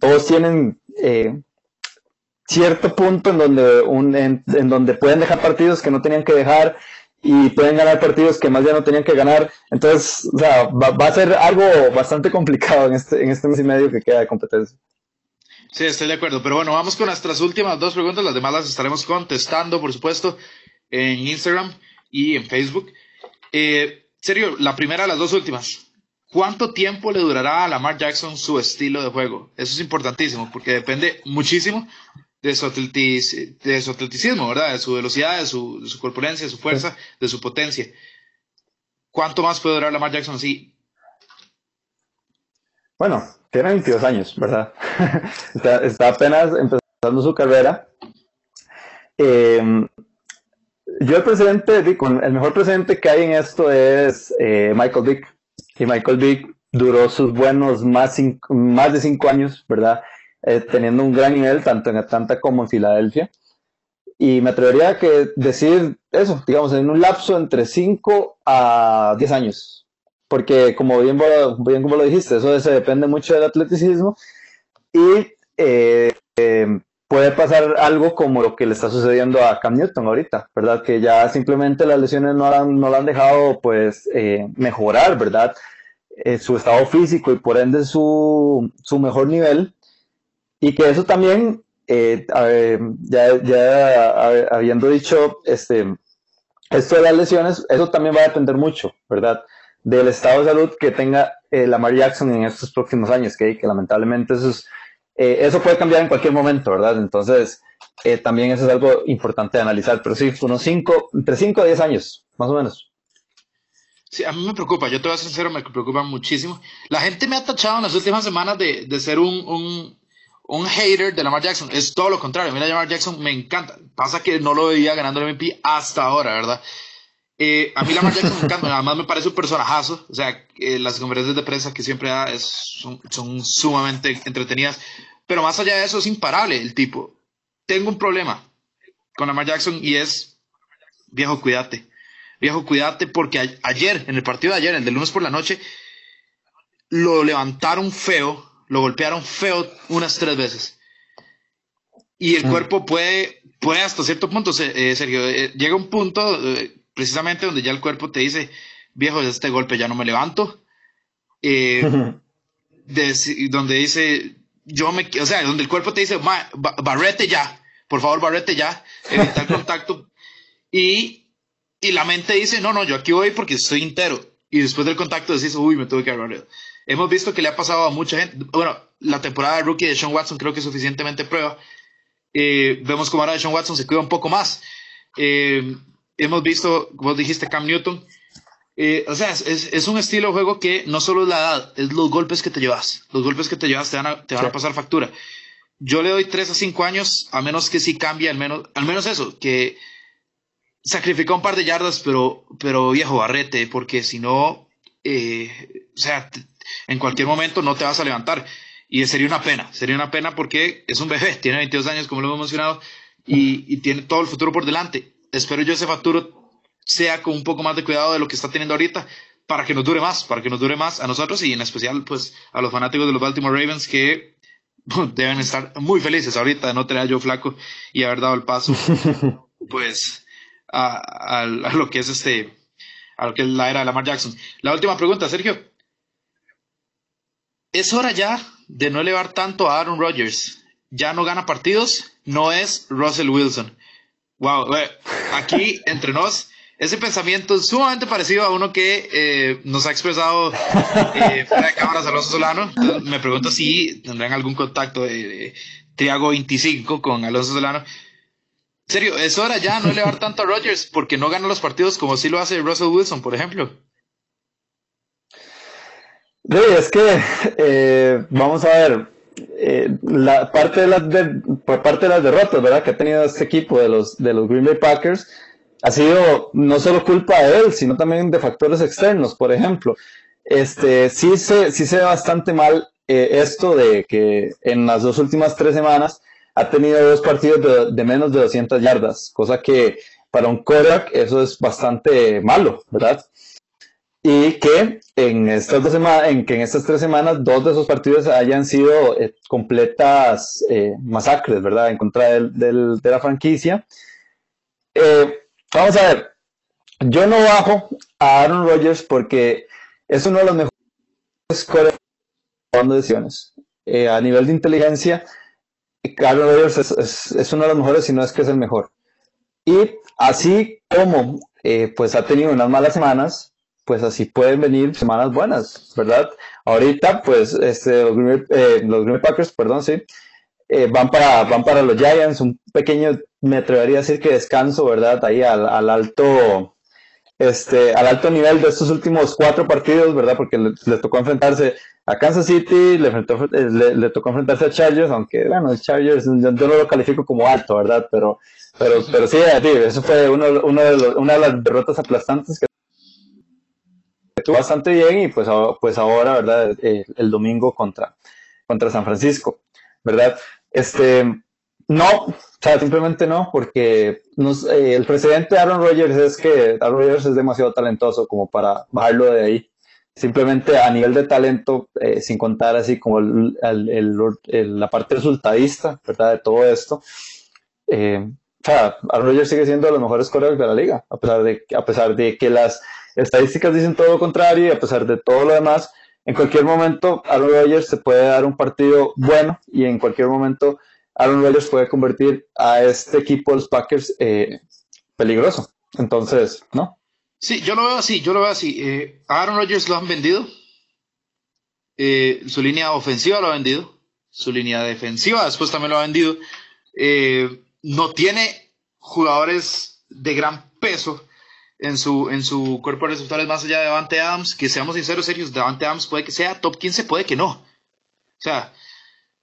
todos tienen eh, cierto punto en donde, un, en, donde pueden dejar partidos que no tenían que dejar y pueden ganar partidos que más ya no tenían que ganar. Entonces, o sea, va, a ser algo bastante complicado en este, en este mes y medio que queda de competencia. Sí, estoy de acuerdo. Pero bueno, vamos con nuestras últimas dos preguntas. Las demás las estaremos contestando, por supuesto, en Instagram y en Facebook. Eh, serio, la primera, las dos últimas. ¿Cuánto tiempo le durará a Lamar Jackson su estilo de juego? Eso es importantísimo porque depende muchísimo de su, de su atleticismo, ¿verdad? De su velocidad, de su, de su corpulencia, de su fuerza, de su potencia. ¿Cuánto más puede durar Lamar Jackson así? Bueno, tiene 22 años, ¿verdad? está, apenas empezando su carrera. Em, yo el presidente, el mejor presidente que hay en esto es eh, Michael Vick. Y Michael Vick duró sus buenos más, más de cinco años, ¿verdad? Eh, teniendo un gran nivel tanto en Atlanta como en Filadelfia. Y me atrevería a que decir eso, digamos, en un lapso entre 5 a 10 años, porque como bien, bien como lo dijiste, eso se depende mucho del atleticismo y eh, eh, puede pasar algo como lo que le está sucediendo a Cam Newton ahorita, ¿verdad? Que ya simplemente las lesiones no, han, no han dejado pues eh, mejorar, ¿verdad? su estado físico y por ende su, su mejor nivel y que eso también, ya, ya habiendo dicho este, esto de las lesiones, eso también va a depender mucho, ¿verdad? del estado de salud que tenga eh, Lamar Jackson en estos próximos años, que, que lamentablemente eso, eh, eso puede cambiar en cualquier momento, ¿verdad? Entonces, eh, también eso es algo importante de analizar, pero sí, unos 5, entre 5 a 10 años, más o menos. Sí, a mí me preocupa, yo te voy a ser sincero, me preocupa muchísimo. La gente me ha tachado en las últimas semanas de, de ser un, un, un, hater de Lamar Jackson. Es todo lo contrario. Mira, Lamar Jackson me encanta. Pasa que no lo veía ganando el MVP hasta ahora, ¿verdad? Eh, a mí la Jackson me encanta, además me parece un personajazo, o sea, las conferencias de prensa que siempre da son, son, sumamente entretenidas, pero más allá de eso es imparable el tipo. Tengo un problema con Lamar Jackson y es, viejo, cuídate, viejo, cuídate, porque ayer, en el partido de ayer, el de lunes por la noche, lo levantaron feo, lo golpearon feo unas tres veces. Y el mm. cuerpo puede, puede hasta cierto punto, eh, Sergio, eh, llega un punto precisamente donde ya el cuerpo te dice, viejo, este golpe ya no me levanto. Eh, donde dice, yo me, o sea, donde el cuerpo te dice, barrete ya, por favor, barrete ya, evitar contacto. Y, y la mente dice, no, no, yo aquí voy porque estoy entero. Y después del contacto decís, uy, me tuve que agarrar. Hemos visto que le ha pasado a mucha gente. Bueno, la temporada de rookie de Sean Watson creo que es suficientemente prueba. Eh, vemos como ahora de Sean Watson se cuida un poco más. Eh, hemos visto, como dijiste, Cam Newton. Eh, o sea, es, es, un estilo de juego que no solo es la edad, es los golpes que te llevas. Los golpes que te llevas te van a, te van a pasar factura. Yo le doy 3 a 5 años, a menos que sí cambie, al menos, al menos eso, que sacrificó un par de yardas, pero, pero viejo, barrete, porque si no, eh, o sea, en cualquier momento no te vas a levantar. Y sería una pena, sería una pena porque es un bebé, tiene 22 años, como lo hemos mencionado, y, y tiene todo el futuro por delante espero yo ese futuro sea con un poco más de cuidado de lo que está teniendo ahorita para que nos dure más, para que nos dure más a nosotros y en especial pues a los fanáticos de los Baltimore Ravens que deben estar muy felices ahorita de no tener a Joe Flaco y haber dado el paso pues a, a, lo que es este a lo que es la era de Lamar Jackson. La última pregunta, Sergio. ¿Es hora ya de no elevar tanto a Aaron Rodgers? Ya no gana partidos, no es Russell Wilson. Wow, aquí entre nos, ese pensamiento es sumamente parecido a uno que eh, nos ha expresado eh, fuera de cámaras Alonso Solano. me pregunto si tendrán algún contacto de, Triago 25 con Alonso Solano. serio, es hora ya no elevar tanto a Rodgers porque no gana los partidos como si lo hace Russell Wilson, por ejemplo. Sí, es que eh, vamos a ver, eh, la parte de las por parte de las derrotas, ¿verdad? Que ha tenido este equipo de los de los Green Bay Packers ha sido no solo culpa de él, sino también de factores externos. Por ejemplo, este sí se sí se ve bastante mal eh, esto de que en las dos últimas tres semanas ha tenido dos partidos de, menos de 200 yardas, cosa que para un Korak eso es bastante malo, ¿verdad? Y que en estas, dos semanas, en que en estas tres semanas dos de esos partidos hayan sido eh, completas eh, masacres, ¿verdad? En contra del, de la franquicia. Eh, vamos a ver, yo no bajo a Aaron Rodgers porque es uno de los mejores tomando decisiones. Eh, a nivel de inteligencia, Aaron Rodgers es, uno de los mejores, si no es que es el mejor. Y así como eh, pues ha tenido unas malas semanas, pues así pueden venir semanas buenas, ¿verdad? Ahorita, pues, este, los, Green, eh, Packers, perdón, sí, van, para, van para los Giants, un pequeño, me atrevería a decir que descanso, ¿verdad? Ahí al, al alto este, al alto nivel de estos últimos cuatro partidos, ¿verdad? Porque le, tocó enfrentarse a Kansas City, le, eh, le, tocó enfrentarse a Chargers, aunque, bueno, Chargers yo, no lo califico como alto, ¿verdad? Pero, pero, pero sí, eso fue uno, uno de una de las derrotas aplastantes que bastante bien y pues, pues ahora, ¿verdad? El, eh, el domingo contra, contra San Francisco, ¿verdad? Este, no, o sea, simplemente no, porque eh, el presidente de Aaron Rodgers es que Aaron Rodgers es demasiado talentoso como para bajarlo de ahí. Simplemente a nivel de talento, eh, sin contar así como la parte resultadista, ¿verdad? De todo esto. O sea, Aaron Rodgers sigue siendo de los mejores corredores de la liga, a pesar de, a pesar de que las estadísticas dicen todo lo contrario y a pesar de todo lo demás, en cualquier momento Aaron Rodgers se puede dar un partido bueno y en cualquier momento Aaron Rodgers puede convertir a este equipo de los Packers eh, peligroso. Entonces, ¿no? Sí, yo lo veo así, yo lo veo así. Eh, Aaron Rodgers lo han vendido. Eh, su línea ofensiva lo ha vendido. Su línea defensiva después también lo ha vendido. no tiene jugadores de gran peso en su, en su cuerpo de resultados más allá de Davante Adams. Que seamos sinceros, serios, Davante Adams puede que sea top 15, puede que no. O sea,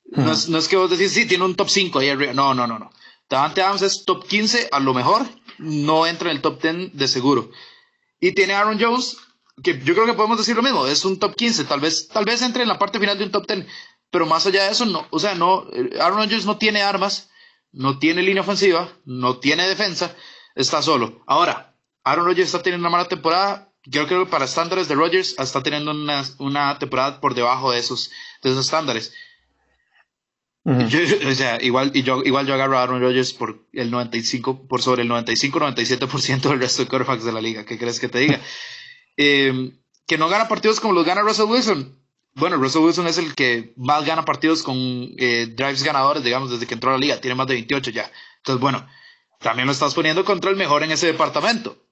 no, es, que vos decís, sí, tiene un top 5 ahí arriba. No, no, no, no. Davante Adams es top 15, a lo mejor no entra en el top 10 de seguro. Y tiene Aaron Jones, que yo creo que podemos decir lo mismo, es un top 15, tal vez, tal vez entre en la parte final de un top 10, pero más allá de eso, no. O sea, no, Aaron Jones no tiene armas, no tiene línea ofensiva, no tiene defensa, está solo. Ahora, Aaron Rodgers está teniendo una mala temporada. Yo creo que para estándares de Rodgers está teniendo una, una temporada por debajo de esos, de esos estándares o sea, igual, y yo, igual yo agarro a Aaron Rodgers por el 95, por sobre el 95-97% del resto de quarterbacks de la liga. ¿Qué crees que te diga? Em, que no gana partidos como los gana Russell Wilson. Bueno, Russell Wilson es el que más gana partidos con eh, drives ganadores, digamos, desde que entró a la liga. Tiene más de 28 ya. Entonces, bueno, también lo estás poniendo contra el mejor en ese departamento.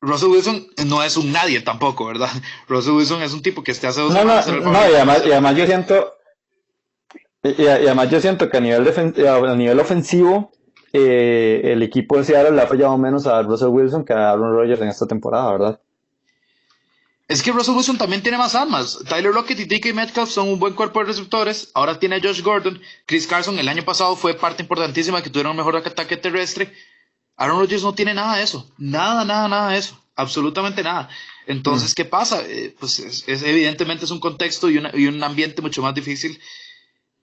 Russell Wilson no es un nadie tampoco, ¿verdad? Russell Wilson es un tipo que este hace dos no, no, no, y además, y además yo siento, y, además yo siento que a nivel, a nivel ofensivo, eh, el equipo de Seattle le ha fallado menos a Russell Wilson que a Aaron Rodgers en esta temporada, ¿verdad? Es que Russell Wilson también tiene más armas. Tyler Lockett y DK Metcalf son un buen cuerpo de receptores. Ahora tiene a Josh Gordon. Chris Carson el año pasado fue parte importantísima que tuvieron un mejor ataque terrestre. Aaron Rodgers no tiene nada de eso. Nada, nada, nada de eso. Absolutamente nada. Entonces, mm. ¿qué pasa? Eh, pues es, evidentemente es un contexto y, y un ambiente mucho más difícil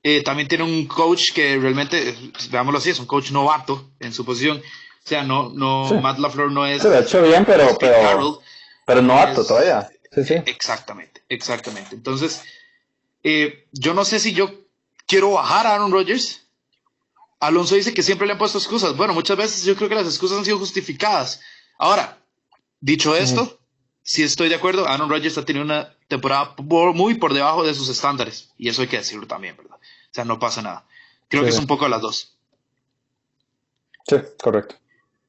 eh, también tiene un coach que realmente, veámoslo así, es un coach novato en su posición. O sea, no, no, Matt LaFleur no es. Se lo ha hecho bien, pero, pero, pero novato todavía. Sí, sí. Exactamente, exactamente. Entonces, eh, yo no sé si yo quiero bajar a Aaron Rodgers. Alonso dice que siempre le han puesto excusas. Bueno, muchas veces yo creo que las excusas han sido justificadas. Ahora, dicho esto, si estoy de acuerdo. Aaron Rodgers ha tenido una temporada muy por debajo de sus estándares. Y eso hay que decirlo también, ¿verdad? O sea, no pasa nada. Creo que es un poco las dos. Sí, correcto.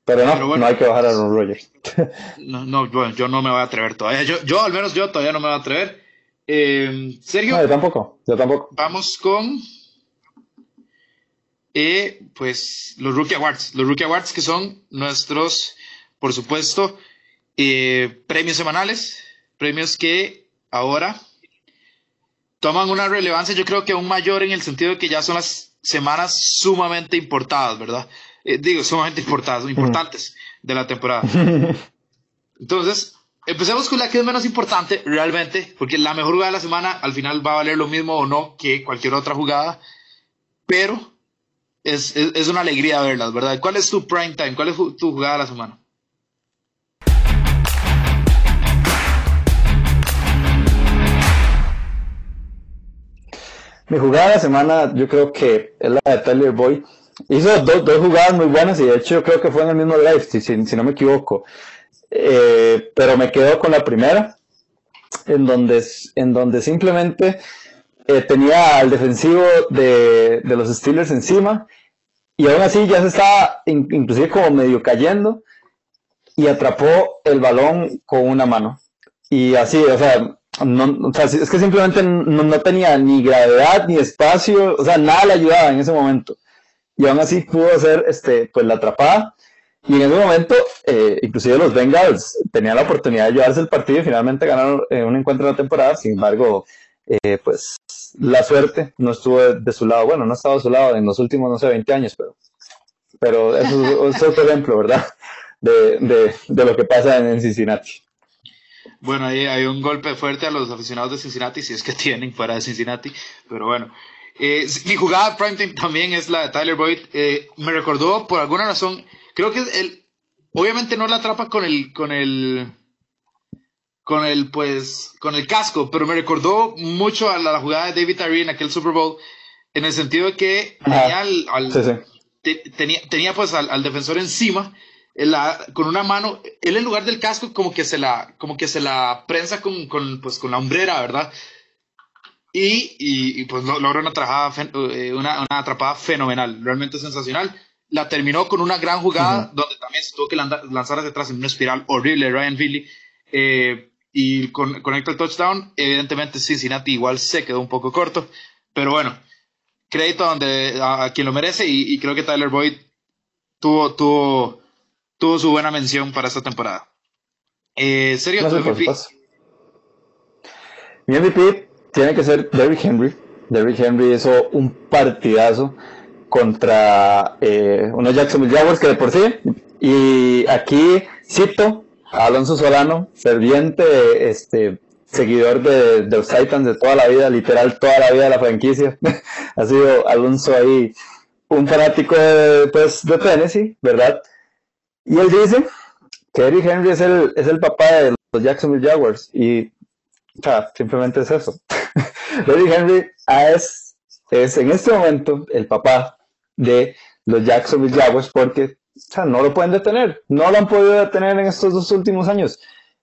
Pero no, no hay que bajar a Aaron Rodgers. no, no, bueno, yo no me voy a atrever todavía. Yo, yo al menos yo todavía no me voy a atrever. Eh, Sergio. No, yo tampoco. Yo tampoco. Vamos con. Eh, pues los Rookie Awards. Los Rookie Awards que son nuestros, por supuesto, eh, premios semanales. Premios que ahora toman una relevancia, yo creo que aún mayor en el sentido de que ya son las semanas sumamente importadas, ¿verdad? Eh, digo, sumamente importadas, importantes de la temporada. Entonces, empecemos con la que es menos importante realmente, porque la mejor jugada de la semana al final va a valer lo mismo o no que cualquier otra jugada, pero es, es, una alegría verlas, ¿verdad? ¿Cuál es tu prime time? ¿Cuál es tu jugada de la semana? Mi jugada de la semana, yo creo que es la de Tyler Boyd. Hizo dos, dos jugadas muy buenas y de hecho creo que fue en el mismo live, si, si, no me equivoco. Eh, pero me quedo con la primera, en donde, en donde simplemente eh, tenía al defensivo de, de, los Steelers encima y aún así ya se estaba inclusive como medio cayendo y atrapó el balón con una mano. Y así, o sea, no, o sea, es que simplemente no, tenía ni gravedad ni espacio, o sea, nada le ayudaba en ese momento. Y aún así pudo hacer este, pues, la atrapada. Y en ese momento, eh, inclusive los Bengals tenían la oportunidad de llevarse el partido y finalmente ganaron eh, un encuentro de la temporada. Sin embargo, eh, pues la suerte no estuvo de, su lado. Bueno, no estaba a su lado en los últimos, no sé, 20 años, pero, pero eso es, otro ejemplo, ¿verdad? De, de, de, lo que pasa en Cincinnati. Bueno, ahí hay un golpe fuerte a los aficionados de Cincinnati, si es que tienen fuera de Cincinnati, pero bueno. Eh, mi jugada primetime también es la de Tyler Boyd. Eh, me recordó, por alguna razón, creo que él, obviamente no la atrapa con el, con el, con el, pues, con el casco, pero me recordó mucho a la, jugada de David Tyree en aquel Super Bowl, en el sentido de que tenía, al, tenía, tenía pues al defensor encima con una mano, él en lugar del casco como que se la, como que se la prensa con, con, pues, con la hombrera, ¿verdad? Y, y, pues logra una, eh, una, una, atrapada fenomenal, realmente sensacional. La terminó con una gran jugada donde también se tuvo que lanzar hacia atrás en una espiral horrible Ryan Philly. Eh, y con, conecta el touchdown. Evidentemente Cincinnati igual se quedó un poco corto, pero bueno, crédito donde, a, quien lo merece y, y, creo que Tyler Boyd tuvo, tuvo tuvo su buena mención para esta temporada. Eh, ¿Serio tu MVP? Mi MVP tiene que ser Derrick Henry. Derrick Henry hizo un partidazo contra eh, unos Jacksonville Jaguars que de por sí. Y aquí cito Alonso Solano, ferviente este, seguidor de, los Titans de toda la vida, literal toda la vida de la franquicia. ha sido Alonso ahí un fanático de, pues, de Tennessee, ¿verdad? Y él dice que Eric Henry es el, es el papá de los Jacksonville Jaguars. Y, o sea, simplemente es eso. Eric Henry es, es en este momento el papá de los Jacksonville Jaguars porque o sea, no lo pueden detener. No lo han podido detener en estos dos últimos años.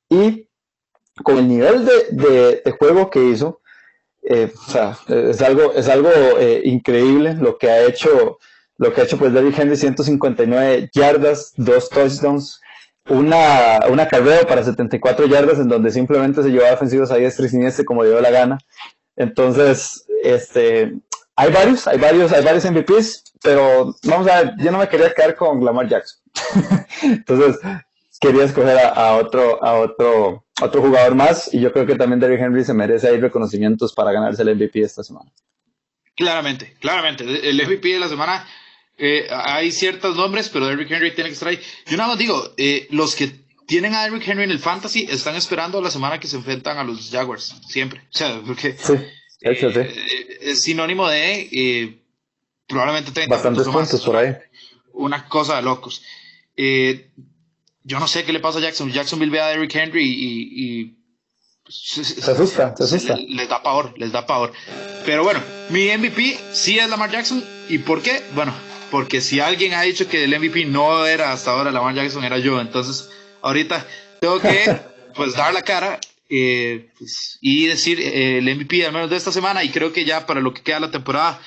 Y con el nivel de, de, juego que hizo, eh, o sea, es algo, es algo eh, increíble lo que ha hecho lo que ha hecho pues Derrick Henry, 159 yardas, dos touchdowns, una, una carrera para 74 yardas en donde simplemente se llevaba defensivos a diestra y siniestra como dio la gana. Entonces, este, hay varios, hay varios, hay varios MVPs, pero vamos a ver, yo no me quería quedar con Lamar Jackson. Entonces, quería escoger a, otro, a otro, otro jugador más y yo creo que también Derrick Henry se merece ahí reconocimientos para ganarse el MVP esta semana. Claramente, claramente. El MVP de la semana eh, hay ciertos nombres, pero Derrick Henry tiene que estar ahí. Yo nada más digo, eh, los que tienen a Derrick Henry en el fantasy están esperando la semana que se enfrentan a los Jaguars, siempre. O sea, porque eh, es sinónimo de probablemente 30 bastantes puntos por ahí. Una cosa de locos. yo no sé qué le pasa a Jackson. Jacksonville ve a Derrick Henry y, se asusta, se asusta. Les da pavor, les da pavor. Pero bueno, mi MVP sí es Lamar Jackson. ¿Y por qué? Bueno, porque si alguien ha dicho que el MVP no era hasta ahora Lamar Jackson, era yo. Entonces, ahorita tengo que pues dar la cara eh, pues, y decir eh, el MVP al menos de esta semana. Y creo que ya para lo que queda la temporada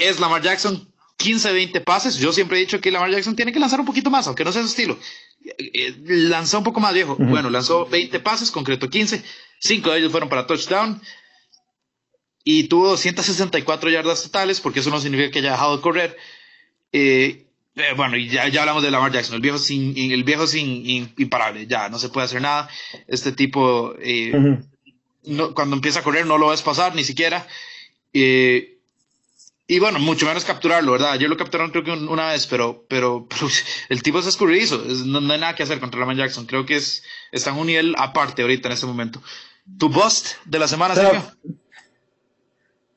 es Lamar Jackson. 15, 20 pases. Yo siempre he dicho que Lamar Jackson tiene que lanzar un poquito más, aunque no sea su estilo. Eh, lanzó un poco más viejo. Bueno, lanzó 20 pases, concreto 15. 5 de ellos fueron para touchdown y tuvo 264 yardas totales, porque eso no significa que haya dejado de correr. Eh, eh, bueno, y ya, ya, hablamos de Lamar Jackson, el viejo sin, el viejo sin imparable, ya no se puede hacer nada. Este tipo, eh, cuando empieza a correr no lo ves pasar ni siquiera. Y bueno, mucho menos capturarlo, ¿verdad? Ayer lo capturaron creo que una vez, pero, pero, el tipo es escurridizo, no, hay nada que hacer contra Lamar Jackson. Creo que es, está en un nivel aparte ahorita en este momento. ¿Tu bust de la semana, Sergio?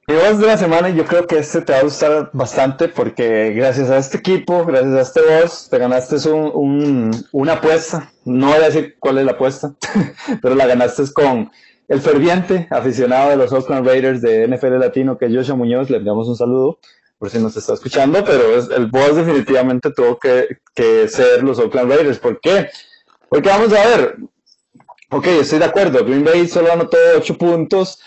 Mi voz de la semana, yo creo que este te va a gustar bastante porque gracias a este equipo, gracias a este voz, te ganaste un, una apuesta. No voy a decir cuál es la apuesta, pero la ganaste con el ferviente aficionado de los Oakland Raiders de NFL Latino, que es Joshua Muñoz. Le enviamos un saludo por si nos está escuchando, pero el voz definitivamente tuvo que, ser los Oakland Raiders. ¿Por qué? Porque vamos a ver, ok, estoy de acuerdo, Green Bay solo anotó 8 puntos,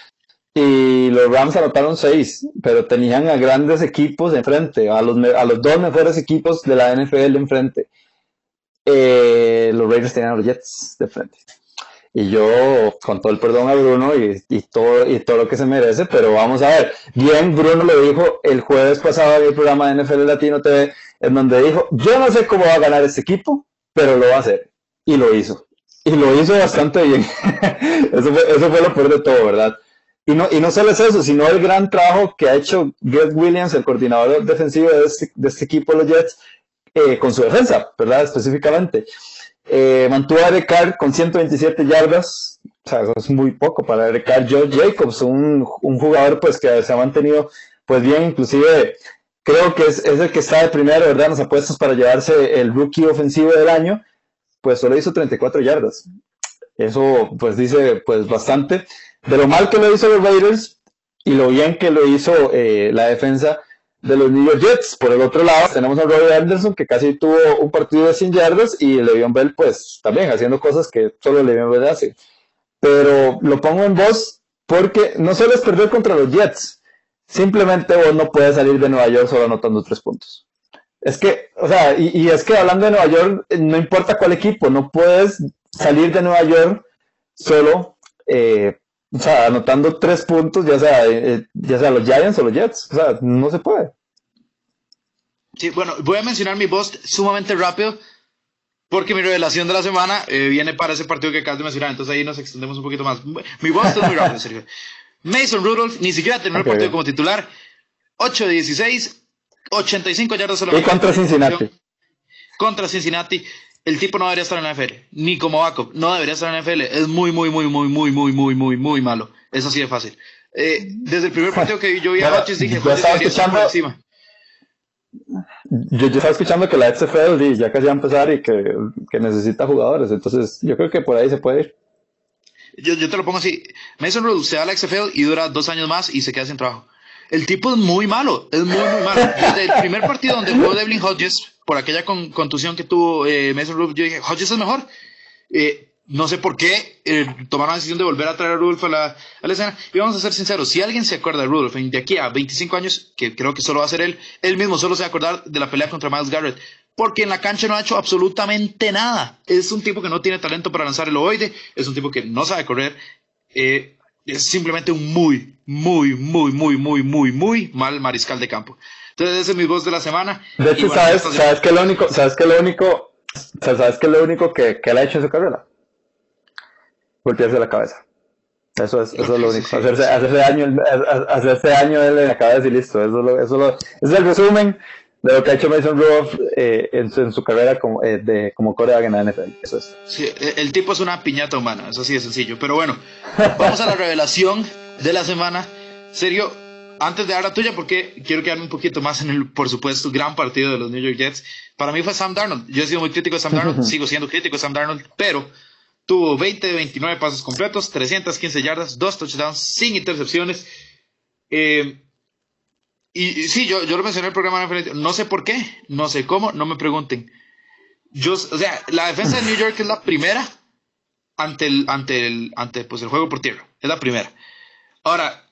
y los Rams anotaron seis, pero tenían a grandes equipos enfrente, a los, a los dos mejores equipos de la NFL enfrente. Eh, los Raiders tenían a los Jets de frente. Y yo, con todo el perdón a Bruno y, y, todo, y todo lo que se merece, pero vamos a ver. Bien, Bruno lo dijo el jueves pasado en el programa de NFL Latino TV, en donde dijo, yo no sé cómo va a ganar este equipo, pero lo va a hacer. Y lo hizo. Y lo hizo bastante bien. eso, fue, eso fue lo peor de todo, ¿verdad? Y no, y no solo es eso, sino el gran trabajo que ha hecho Greg Williams, el coordinador defensivo de este, de este equipo los Jets, eh, con su defensa, ¿verdad? Específicamente. Eh, mantuvo a con 127 yardas, o sea, eso es muy poco para Eric Carr. George Jacobs, un, un, jugador pues que se ha mantenido pues bien, inclusive creo que es, es, el que está de primero, ¿verdad? En las apuestas para llevarse el rookie ofensivo del año, pues solo hizo 34 yardas. Eso pues dice pues bastante de lo mal que lo hizo los Raiders y lo bien que lo hizo eh, la defensa de los New York Jets. Por el otro lado, tenemos a Robbie Anderson, que casi tuvo un partido de 100 yardas, y Le'Veon Bell, pues, también haciendo cosas que solo Le'Veon Bell hace. Pero lo pongo en voz porque no solo es perder contra los Jets, simplemente vos no puedes salir de Nueva York solo anotando tres puntos. Es que, o sea, y, es que hablando de Nueva York, no importa cuál equipo, no puedes salir de Nueva York solo eh, o sea, anotando tres puntos, ya sea, eh, ya sea los Giants o los Jets. O sea, no se puede. Sí, bueno, voy a mencionar mi voz sumamente rápido porque mi revelación de la semana eh, viene para ese partido que acabas de mencionar. Entonces ahí nos extendemos un poquito más. Mi voz es muy rápido, Sergio. Mason Rudolph ni siquiera terminó el partido como titular. 8 de 16, 85 yardas solamente. Y contra Cincinnati. Contra Cincinnati el tipo no debería estar en la NFL, ni como backup, no debería estar en la NFL. Es muy, muy, muy, muy, muy, muy, muy, muy, muy malo. Es así de fácil. Eh, desde el primer partido que yo vi a Hodges dije, yo estaba escuchando, encima. Yo, yo, estaba escuchando que la XFL ya casi va a empezar y que, que, necesita jugadores, entonces yo creo que por ahí se puede ir. Yo, yo te lo pongo así, Mason Rudolph se va a la XFL y dura dos años más y se queda sin trabajo. El tipo es muy malo, es muy, muy malo. Desde el primer partido donde jugó Devlin Hodges, por aquella contusión que tuvo eh, Mason Rudolph, yo dije, Hodges es mejor. Eh, no sé por qué eh, tomaron la decisión de volver a traer a Rudolph a la, a escena. Y vamos a ser sinceros, si alguien se acuerda de Rudolph de aquí a 25 años, que creo que solo va a ser él, él mismo solo se va a acordar de la pelea contra Miles Garrett. Porque en la cancha no ha hecho absolutamente nada. Es un tipo que no tiene talento para lanzar el ovoide, es un tipo que no sabe correr. Eh, es simplemente un muy, muy, muy, muy, muy, muy, muy mal mariscal de campo. Entonces, ese es mi voz de la semana. De hecho, ¿sabes, ¿sabes qué es lo único, sabes qué lo único, sabes qué lo único que, que él ha hecho en su carrera? Golpearse la cabeza. Eso es, eso es lo único. Hacerse, hacerse, daño, hacerse daño él en la cabeza y listo. Eso, lo, eso, lo, es el resumen de lo que ha hecho Mason Rudolph eh, en, su, en, su, carrera como, eh, de, como coreback en la NFL. Eso es. Sí, el tipo es una piñata humana, eso sí es sencillo. Pero bueno, vamos a la revelación de la semana. Serio, antes de dar la tuya, porque quiero quedarme un poquito más en el, por supuesto, gran partido de los New York Jets. Para mí fue Sam Darnold. Yo he sido muy crítico de Sam Darnold, sigo siendo crítico de Sam Darnold, pero tuvo 20 de 29 pasos completos, 315 yardas, 2 touchdowns, sin intercepciones. Eh, y, sí, yo, yo lo mencioné en el programa, no sé por qué, no sé cómo, no me pregunten. Yo, o sea, la defensa de New York es la primera ante el, ante el, ante pues el juego por tierra. Es la primera. Ahora,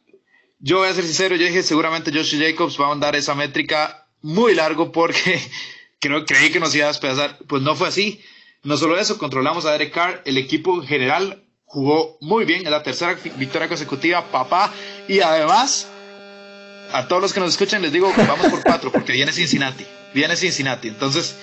yo voy a ser sincero, yo dije seguramente Josh Jacobs va a mandar esa métrica muy largo porque creo, creí que nos iba a despedazar. Pues no fue así. No solo eso, controlamos a Derek Carr. El equipo en general jugó muy bien. Es la tercera victoria consecutiva, papá. Y además, a todos los que nos escuchan les digo, vamos por cuatro porque viene Cincinnati. Viene Cincinnati. Entonces,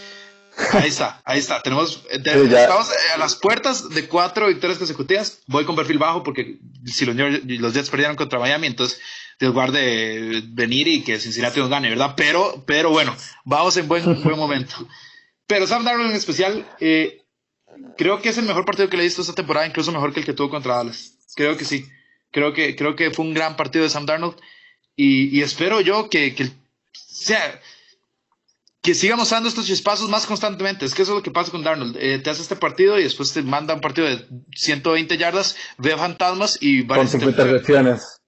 Ahí está, ahí está. Tenemos, eh, estamos a las puertas de cuatro victorias consecutivas. Voy con perfil bajo porque si los, los Jets perdieron contra Miami, entonces Dios guarde venir y que Cincinnati nos gane, ¿verdad? Pero, pero bueno, vamos en buen, buen momento. Pero Sam Darnold en especial, eh, creo que es el mejor partido que le he visto esta temporada, incluso mejor que el que tuvo contra Dallas. Creo que sí. Creo que, creo que fue un gran partido de Sam Darnold. y, espero yo que, que sea que sigamos dando estos chispazos más constantemente. Es que eso es lo que pasa con Darnold. Eh, te hace este partido y después te manda un partido de 120 yardas, ve fantasmas y... Con cinco intercepciones.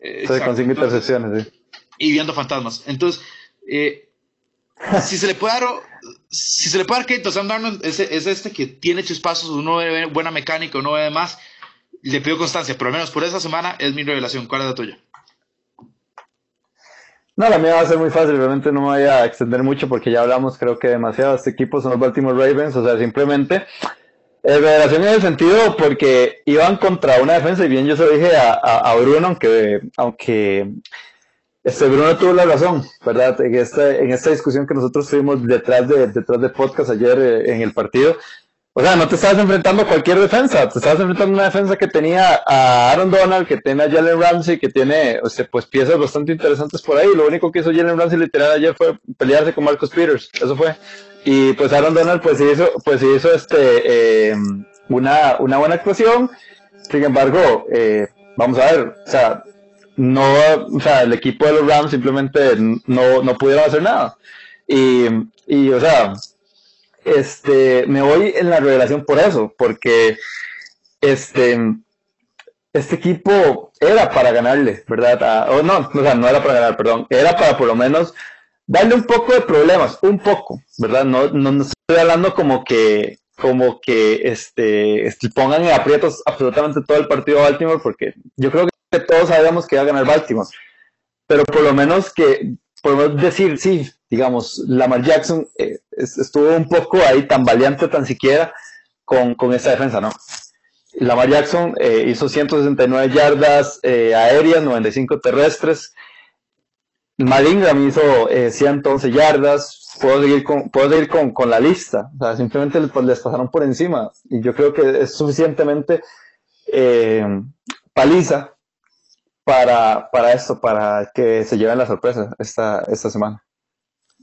Eh, con cinco intercepciones, sí. Y viendo fantasmas. Entonces, eh, si se le puede dar... Si se le puede dar crédito a Sam Darnold, es, es, este que tiene chispazos, uno ve buena mecánica, uno ve más. Le pido constancia, por lo menos por esa semana es mi revelación. ¿Cuál es la tuya? No, la mía va a ser muy fácil, realmente no me voy a extender mucho porque ya hablamos creo que demasiado. Este equipo son los Baltimore Ravens, o sea, simplemente eh, revelación en el sentido porque iban contra una defensa y bien yo se lo dije a, Bruno, aunque, aunque este Bruno tuvo la razón, ¿verdad? En esta, en esta discusión que nosotros tuvimos detrás de, detrás de podcast ayer eh, en el partido, o sea, no te estabas enfrentando a cualquier defensa, te estabas enfrentando a una defensa que tenía a Aaron Donald, que tiene a Jalen Ramsey, que tiene o sea, pues piezas bastante interesantes por ahí. Lo único que hizo Jalen Ramsey literal ayer fue pelearse con Marcus Peters, eso fue. Y pues Aaron Donald pues hizo, pues hizo este, eh, una, una buena actuación. Sin embargo, eh, vamos a ver, o sea, no, o sea, el equipo de los Rams simplemente no, no pudieron hacer nada. Y, y o sea, este, me voy en la revelación por eso, porque este, este equipo era para ganarle, ¿verdad? o no, o sea, no era para ganar, perdón, era para por lo menos darle un poco de problemas, un poco, ¿verdad? No, no, estoy hablando como que, como que este, este, pongan en aprietos absolutamente todo el partido a Baltimore, porque yo creo que todos sabíamos que iba a ganar Baltimore, pero por lo menos que podemos decir, sí, digamos, Lamar Jackson eh, estuvo un poco ahí tan valiente tan siquiera con, con esa defensa, ¿no? Lamar Jackson eh, hizo 169 yardas eh, aéreas, 95 terrestres. Malingram hizo 111 yardas. Puedo seguir con, puedo seguir con, con la lista. O sea, simplemente les, pues, les, pasaron por encima. Y yo creo que es suficientemente paliza para, para esto, para que se lleven la sorpresa esta, esta semana.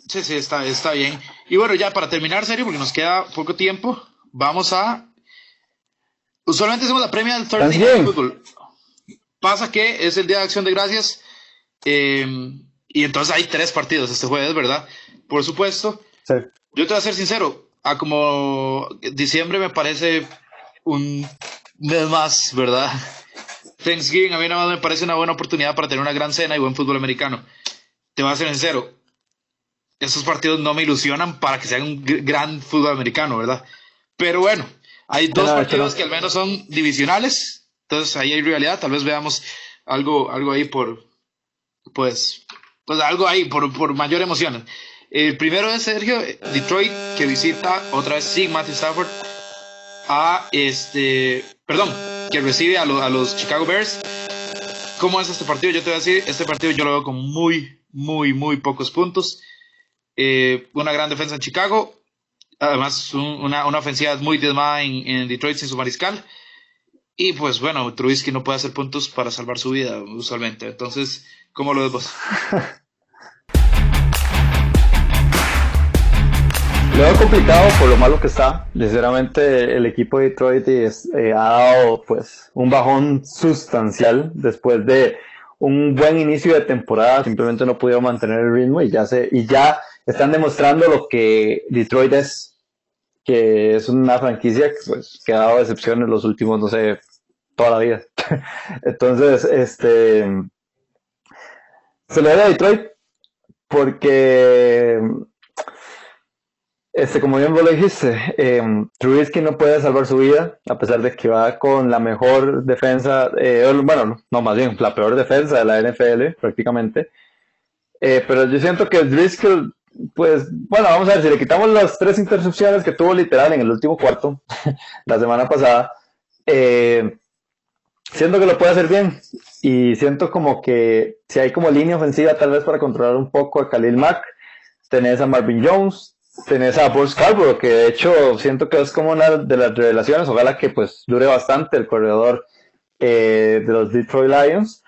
Sí, sí, está, está bien. Y bueno, ya para terminar, serio, porque nos queda poco tiempo, vamos a. Usualmente hacemos la premia del Thursday Night Football. Pasa que es el Día de Acción de Gracias. Em, y entonces hay tres partidos este jueves, ¿verdad? Por supuesto. Sí. Yo te voy a ser sincero. A como diciembre me parece un mes más, ¿verdad? Thanksgiving a mí nada más me parece una buena oportunidad para tener una gran cena y buen fútbol americano. Te voy a ser sincero, esos partidos no me ilusionan para que sea un gran fútbol americano, ¿verdad? Pero bueno, hay dos partidos que al menos son divisionales, entonces ahí hay rivalidad, tal vez veamos algo, algo ahí por, pues, pues algo ahí por, por mayor emoción. El primero es Sergio, Detroit, que visita otra vez sí, Matthew Stafford a este, perdón, recibe a, los Chicago Bears. ¿Cómo es este partido? Yo te voy a decir, este partido yo lo veo con muy, muy, muy pocos puntos. Eh, una gran defensa en Chicago. Además, una, una, ofensiva muy diezmada en, en, Detroit sin su mariscal. Y pues bueno, Trubisky no puede hacer puntos para salvar su vida usualmente. Entonces, ¿cómo lo ves vos? Lo veo complicado por lo malo que está. Sinceramente, el equipo de Detroit eh, ha dado pues un bajón sustancial después de un buen inicio de temporada. Simplemente no pudieron mantener el ritmo y ya se y ya están demostrando lo que Detroit es, que es una franquicia que, pues, ha dado decepciones los últimos, no sé, toda la vida. Entonces, este se le da a Detroit porque este, como bien vos lo dijiste, eh, Trubisky no puede salvar su vida, a pesar de que va con la mejor defensa, eh, bueno, no, más bien, la peor defensa de la NFL, prácticamente. Eh, pero yo siento que Driscoll, pues, bueno, vamos a ver, si le quitamos las tres intercepciones que tuvo literal en el último cuarto, la semana pasada, eh, siento que lo puede hacer bien. Y siento como que si hay como línea ofensiva, tal vez para controlar un poco a Khalil Mack, tenés a Marvin Jones, tenés a Paul Scarborough, que de hecho siento que es como una de las revelaciones, ojalá que pues dure bastante el corredor eh, de los Detroit Lions.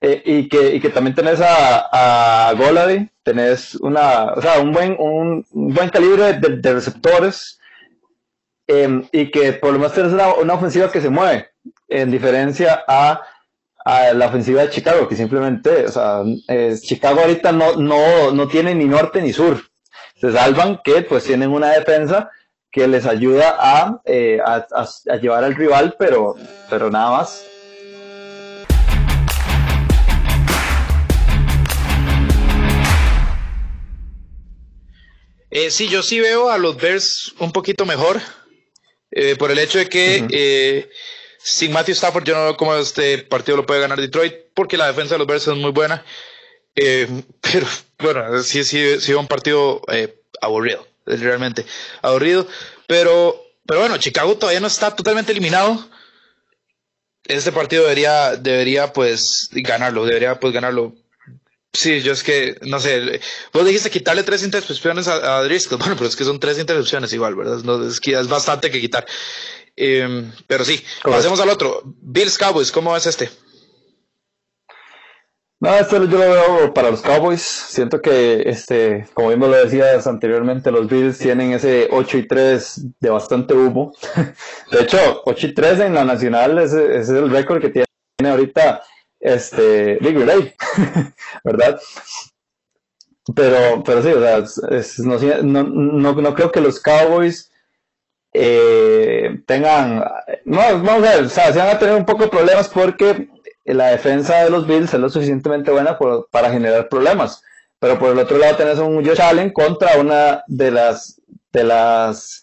Eh, y, que, y que también tenés a, a Golady, tenés una, o sea, un buen, un, buen calibre de, receptores em, y que por lo menos tenés una, ofensiva que se mueve, en diferencia a, a la ofensiva de Chicago, que simplemente, o sea, Chicago ahorita no, no, no tiene ni norte ni sur. Se salvan que pues tienen una defensa que les ayuda a, eh, a, a, llevar al rival, pero, pero nada más. Eh, sí, yo sí veo a los Bears un poquito mejor, eh, por el hecho de que sin Matthew Stafford yo no veo cómo este partido lo puede ganar Detroit, porque la defensa de los Bears es muy buena. pero bueno, sí, sí, sí, un partido aburrido, realmente aburrido. Pero, pero bueno, Chicago todavía no está totalmente eliminado. Este partido debería, debería pues ganarlo, debería pues ganarlo Sí, yo es que, no sé, vos dijiste quitarle tres intercepciones a, Driscoll. Bueno, pero es que son tres intercepciones igual, ¿verdad? No, es que es bastante que quitar. Em, pero sí, pasemos al otro. Bills Cowboys, ¿cómo es este? No, esto yo lo veo para los Cowboys. Siento que, este, como mismo lo decías anteriormente, los Bills tienen ese 8 y 3 de bastante humo. De hecho, 8 y 3 en la nacional ese es el récord que tiene ahorita este, Big Relay, ¿verdad? Pero, pero sí, o sea, no, no, no, creo que los Cowboys eh, tengan, no, vamos a ver, o sea, se van a tener un poco de problemas porque la defensa de los Bills es lo suficientemente buena para generar problemas. Pero por el otro lado tenés un Josh Allen contra una de las, de las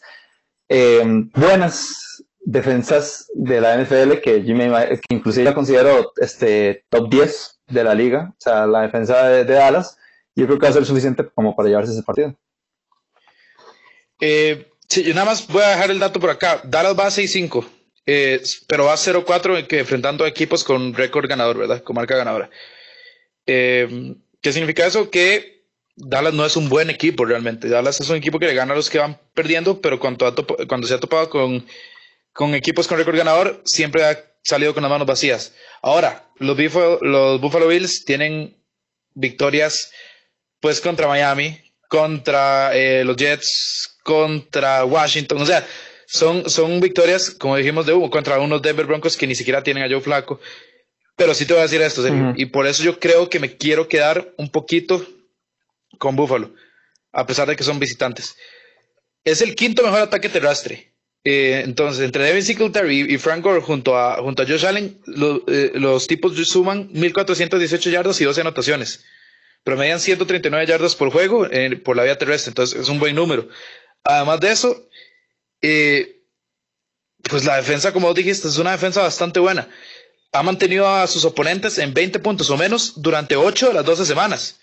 eh, buenas defensas de la NFL que, que inclusive la considero este, top 10 de la liga, o sea, la defensa de, Dallas, yo creo que va a ser suficiente como para llevarse ese partido. Eh, sí, yo nada más voy a dejar el dato por acá. Dallas va a 6-5, eh, pero va a 0-4 que enfrentando a equipos con récord ganador, ¿verdad? Con marca ganadora. Eh, ¿Qué significa eso? Que Dallas no es un buen equipo realmente. Dallas es un equipo que le gana a los que van perdiendo, pero cuando, cuando se ha topado con equipos con récord ganador siempre ha salido con las manos vacías. Ahora, los, los Buffalo Bills tienen victorias pues contra Miami, contra eh, los Jets, contra Washington, o sea, son, son victorias, como dijimos, de humo, contra unos Denver Broncos que ni siquiera tienen a Joe Flaco. Pero sí te voy a decir esto, y por eso yo creo que me quiero quedar un poquito con Buffalo, a pesar de que son visitantes. Es el quinto mejor ataque terrestre eh, entonces, entre Devin Singletary y, Frank Gore junto a, junto a Josh Allen, eh, los tipos suman 1.418 yardas y 12 anotaciones. Promedian 139 yardas por juego eh, por la vía terrestre, entonces es un buen número. Además de eso, pues la defensa, como dijiste, es una defensa bastante buena. Ha mantenido a sus oponentes en 20 puntos o menos durante 8 de las 12 semanas.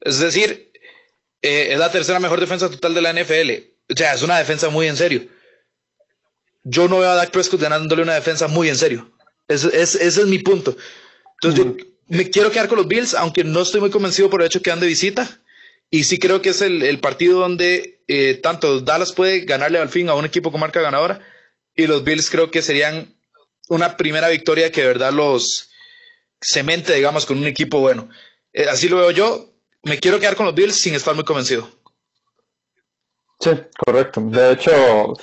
Es decir, es la tercera mejor defensa total de la NFL. O sea, es una defensa muy en serio yo no veo a Dak Prescott ganándole una defensa muy en serio. ese es mi punto. Entonces, yo me quiero quedar con los Bills, aunque no estoy muy convencido por el hecho que han de visita. Y sí creo que es el, partido donde eh, tanto Dallas puede ganarle al fin a un equipo con marca ganadora. Y los Bills creo que serían una primera victoria que de verdad los cemente, digamos, con un equipo bueno. Eh, así lo veo yo. Me quiero quedar con los Bills sin estar muy convencido. Sí, correcto. De hecho,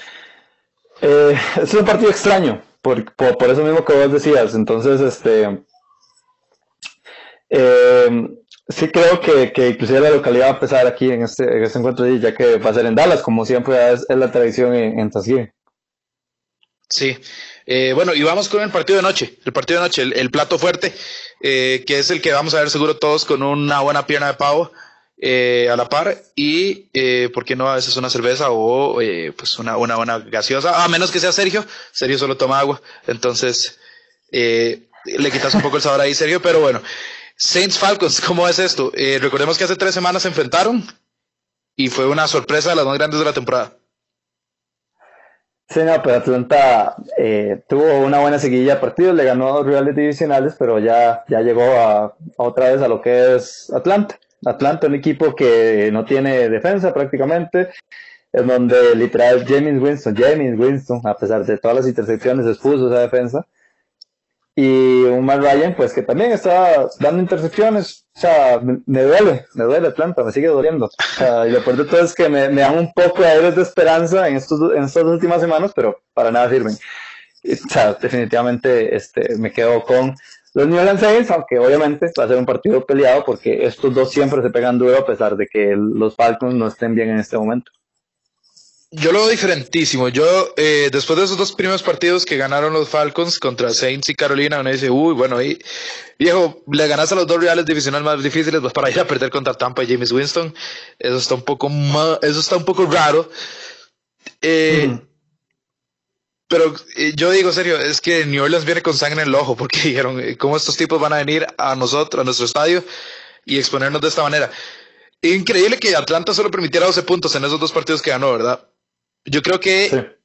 eh, es un partido extraño, por, por, eso mismo que vos decías. Entonces, este, sí creo que, que, inclusive la localidad va a empezar aquí en este, en este encuentro, ya que va a ser en Dallas, como siempre es, la tradición en, en Sí, eh, bueno, y vamos con el partido de noche, el partido de noche, el, plato fuerte, que es el que vamos a ver seguro todos con una buena pierna de pavo. Eh, a la par y, eh, ¿por qué no a veces una cerveza o eh, pues una, una buena gaseosa? A menos que sea Sergio, Sergio solo toma agua, entonces eh, le quitas un poco el sabor ahí, Sergio, pero bueno. Saints Falcons, ¿cómo es esto? recordemos que hace tres semanas se enfrentaron y fue una sorpresa de las más grandes de la temporada. Sí, no, pero Atlanta tuvo una buena seguilla de partidos, le ganó dos rivales divisionales, pero ya, ya llegó a, otra vez a lo que es Atlanta. Atlanta, un equipo que no tiene defensa prácticamente, en donde literal James Winston, James Winston, a pesar de todas las intersecciones, expuso esa defensa. Y un Matt Ryan, pues que también está dando intercepciones. O sea, me, duele, me duele Atlanta, me sigue doliendo. y lo peor de todo es que me, me dan un poco de aires de esperanza en, estos, en estas últimas semanas, pero para nada sirven. O sea, definitivamente este, me quedo con los New Orleans Saints, aunque obviamente va a ser un partido peleado porque estos dos siempre se pegan duro a pesar de que los Falcons no estén bien en este momento. Yo lo veo diferentísimo. Yo, eh, después de esos dos primeros partidos que ganaron los Falcons contra Saints y Carolina, uno dice, uy, bueno, ahí, viejo, le ganaste a los dos reales divisionales más difíciles, vas para ir a perder contra Tampa y James Winston. Eso está un poco, eso está un poco raro. Eh, pero eh, yo digo serio, es que New Orleans viene con sangre en el ojo porque dijeron, ¿cómo estos tipos van a venir a nosotros, a nuestro estadio y exponernos de esta manera? Increíble que Atlanta solo permitiera 12 puntos en esos dos partidos que ganó, ¿verdad? Yo creo que.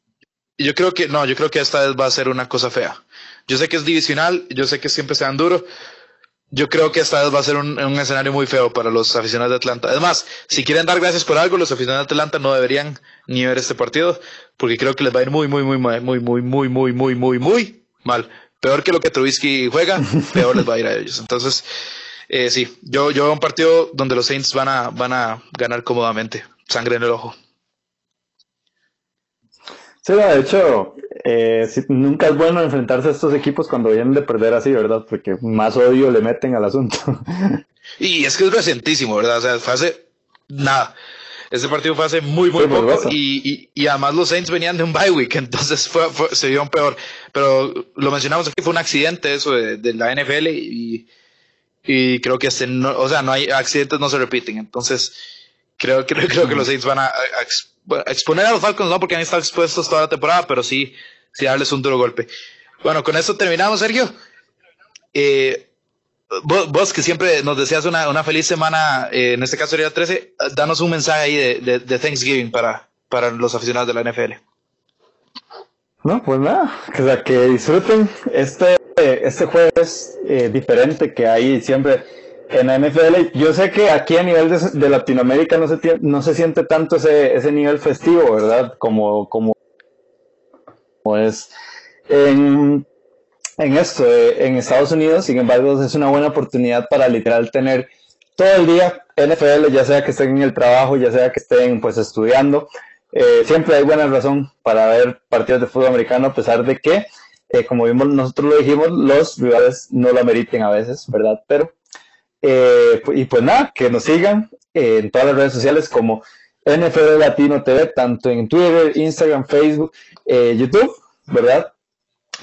Yo creo que. No, yo creo que esta vez va a ser una cosa fea. Yo sé que es divisional, yo sé que siempre se dan duro. Yo creo que esta vez va a ser un, escenario muy feo para los aficionados de Atlanta. Además, si quieren dar gracias por algo, los aficionados de Atlanta no deberían ni ver este partido, porque creo que les va a ir muy, muy, muy, muy, muy, muy, muy, muy, muy, muy, muy mal. Peor que lo que Trubisky juega, peor les va a ir a ellos. Entonces, eh, sí, yo, yo veo un partido donde los Saints van a, van a ganar cómodamente. Sangre en el ojo. Sí, de hecho, eh, nunca es bueno enfrentarse a estos equipos cuando vienen de perder así, ¿verdad? Porque más odio le meten al asunto. Y es que es recientísimo, ¿verdad? O sea, fue hace nada. Ese partido fue hace muy, muy poco y, y, además los Saints venían de un bye week, entonces fue, se vio peor. Pero lo mencionamos aquí, fue un accidente eso de, la NFL y, y creo que este no, o sea, no hay accidentes, no se repiten. Entonces, creo, creo, creo que los Saints van a exponer a los Falcons no porque han estado expuestos toda la temporada, pero sí, sí darles un duro golpe. Bueno, con esto terminamos, Sergio. Eh, vos, que siempre nos deseas una, una feliz semana, eh, en este caso sería 13, danos un mensaje ahí de, de, Thanksgiving para, para los aficionados de la NFL. No, pues nada, que disfruten este, este jueves eh, diferente que hay siempre en la NFL, yo sé que aquí a nivel de, Latinoamérica no se, no se siente tanto ese, ese nivel festivo, ¿verdad? Como, como, es en, en esto, eh, en Estados Unidos, sin embargo, es una buena oportunidad para literal tener todo el día NFL, ya sea que estén en el trabajo, ya sea que estén pues estudiando. Eh, siempre hay buena razón para ver partidos de fútbol americano, a pesar de que, eh, como vimos, nosotros lo dijimos, los rivales no lo ameriten a veces, ¿verdad? Pero eh, y pues nada, que nos sigan en todas las redes sociales como NFL Latino TV, tanto en Twitter, Instagram, Facebook, eh, YouTube, ¿verdad?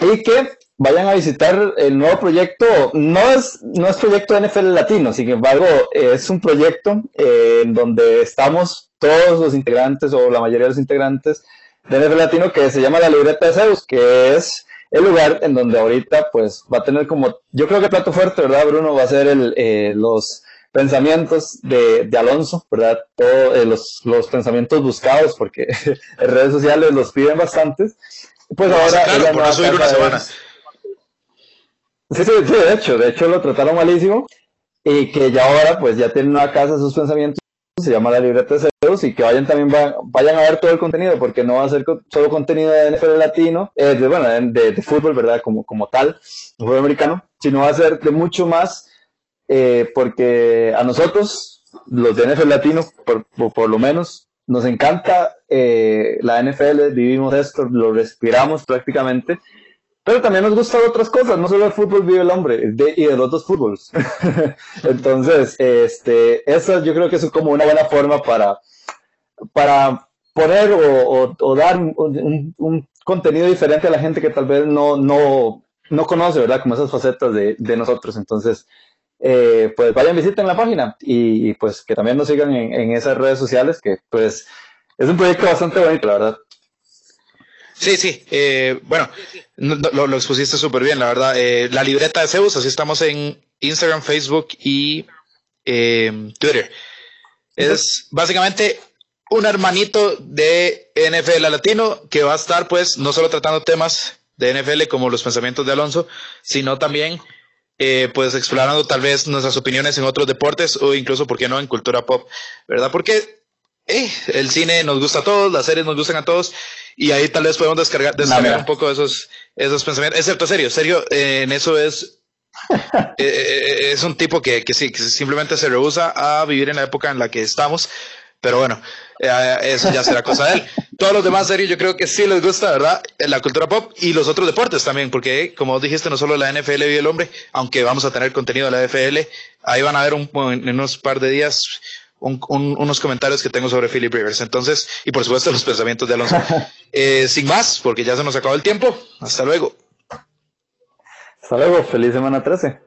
Y que vayan a visitar el nuevo proyecto. No es, no es proyecto NFL Latino, sin embargo, es un proyecto eh, en donde estamos todos los integrantes o la mayoría de los integrantes de NFL Latino que se llama La Libreta de Zeus, que es el lugar en donde ahorita pues va a tener como, yo creo que plato fuerte, ¿verdad, Bruno? Va a ser el, eh, los pensamientos de, de, Alonso, ¿verdad? Todos eh, los, los, pensamientos buscados, porque en redes sociales los piden bastantes. Pues ahora... Claro, por eso una semana. Sí, sí, sí, de hecho, de hecho lo trataron malísimo y que ya ahora pues ya tienen una casa sus pensamientos se llama la libreta de Zeus y que vayan también vayan a ver todo el contenido porque no va a ser solo contenido de NFL latino, eh, de, bueno, de, fútbol, ¿verdad? Como, como tal, fútbol americano, sino va a ser de mucho más eh, porque a nosotros, los de NFL latino, por, por, lo menos, nos encanta eh, la NFL, vivimos esto, lo respiramos prácticamente pero también nos gustan otras cosas, no solo el fútbol vive el hombre, y de los dos fútbols. Entonces, este, esa yo creo que es como una buena forma para, para poner o, dar un, contenido diferente a la gente que tal vez no, no, no conoce, ¿verdad? Como esas facetas de, nosotros. Entonces, eh, pues vayan, visiten la página y, pues que también nos sigan en, en esas redes sociales, que pues es un proyecto bastante bonito, la verdad. Sí, sí. Eh, bueno, lo, expusiste súper bien, la verdad. Eh, la libreta de Zeus, así estamos en Instagram, Facebook y eh, Twitter. Es básicamente un hermanito de NFL Latino que va a estar, pues, no solo tratando temas de NFL como los pensamientos de Alonso, sino también, eh, pues, explorando tal vez nuestras opiniones en otros deportes o incluso, ¿por qué no?, en cultura pop, ¿verdad? Porque eh, el cine nos gusta a todos, las series nos gustan a todos y ahí tal vez podemos descargar, descargar un poco esos, esos pensamientos. Excepto serio, serio, eh, en eso es, eh, es un tipo que, que sí, que simplemente se rehúsa a vivir en la época en la que estamos, Pero bueno, eh, eso ya será cosa de él. Todos los demás series yo creo que sí les gusta, ¿verdad? La cultura pop y los otros deportes también, porque como dijiste, no solo la NFL y el hombre, aunque vamos a tener contenido de la NFL, ahí van a ver un, en unos par de días unos comentarios que tengo sobre Philip Rivers. Entonces, y por supuesto los pensamientos de Alonso. Eh, sin más, porque ya se nos acabó el tiempo. Hasta luego. Hasta luego. Feliz semana 13.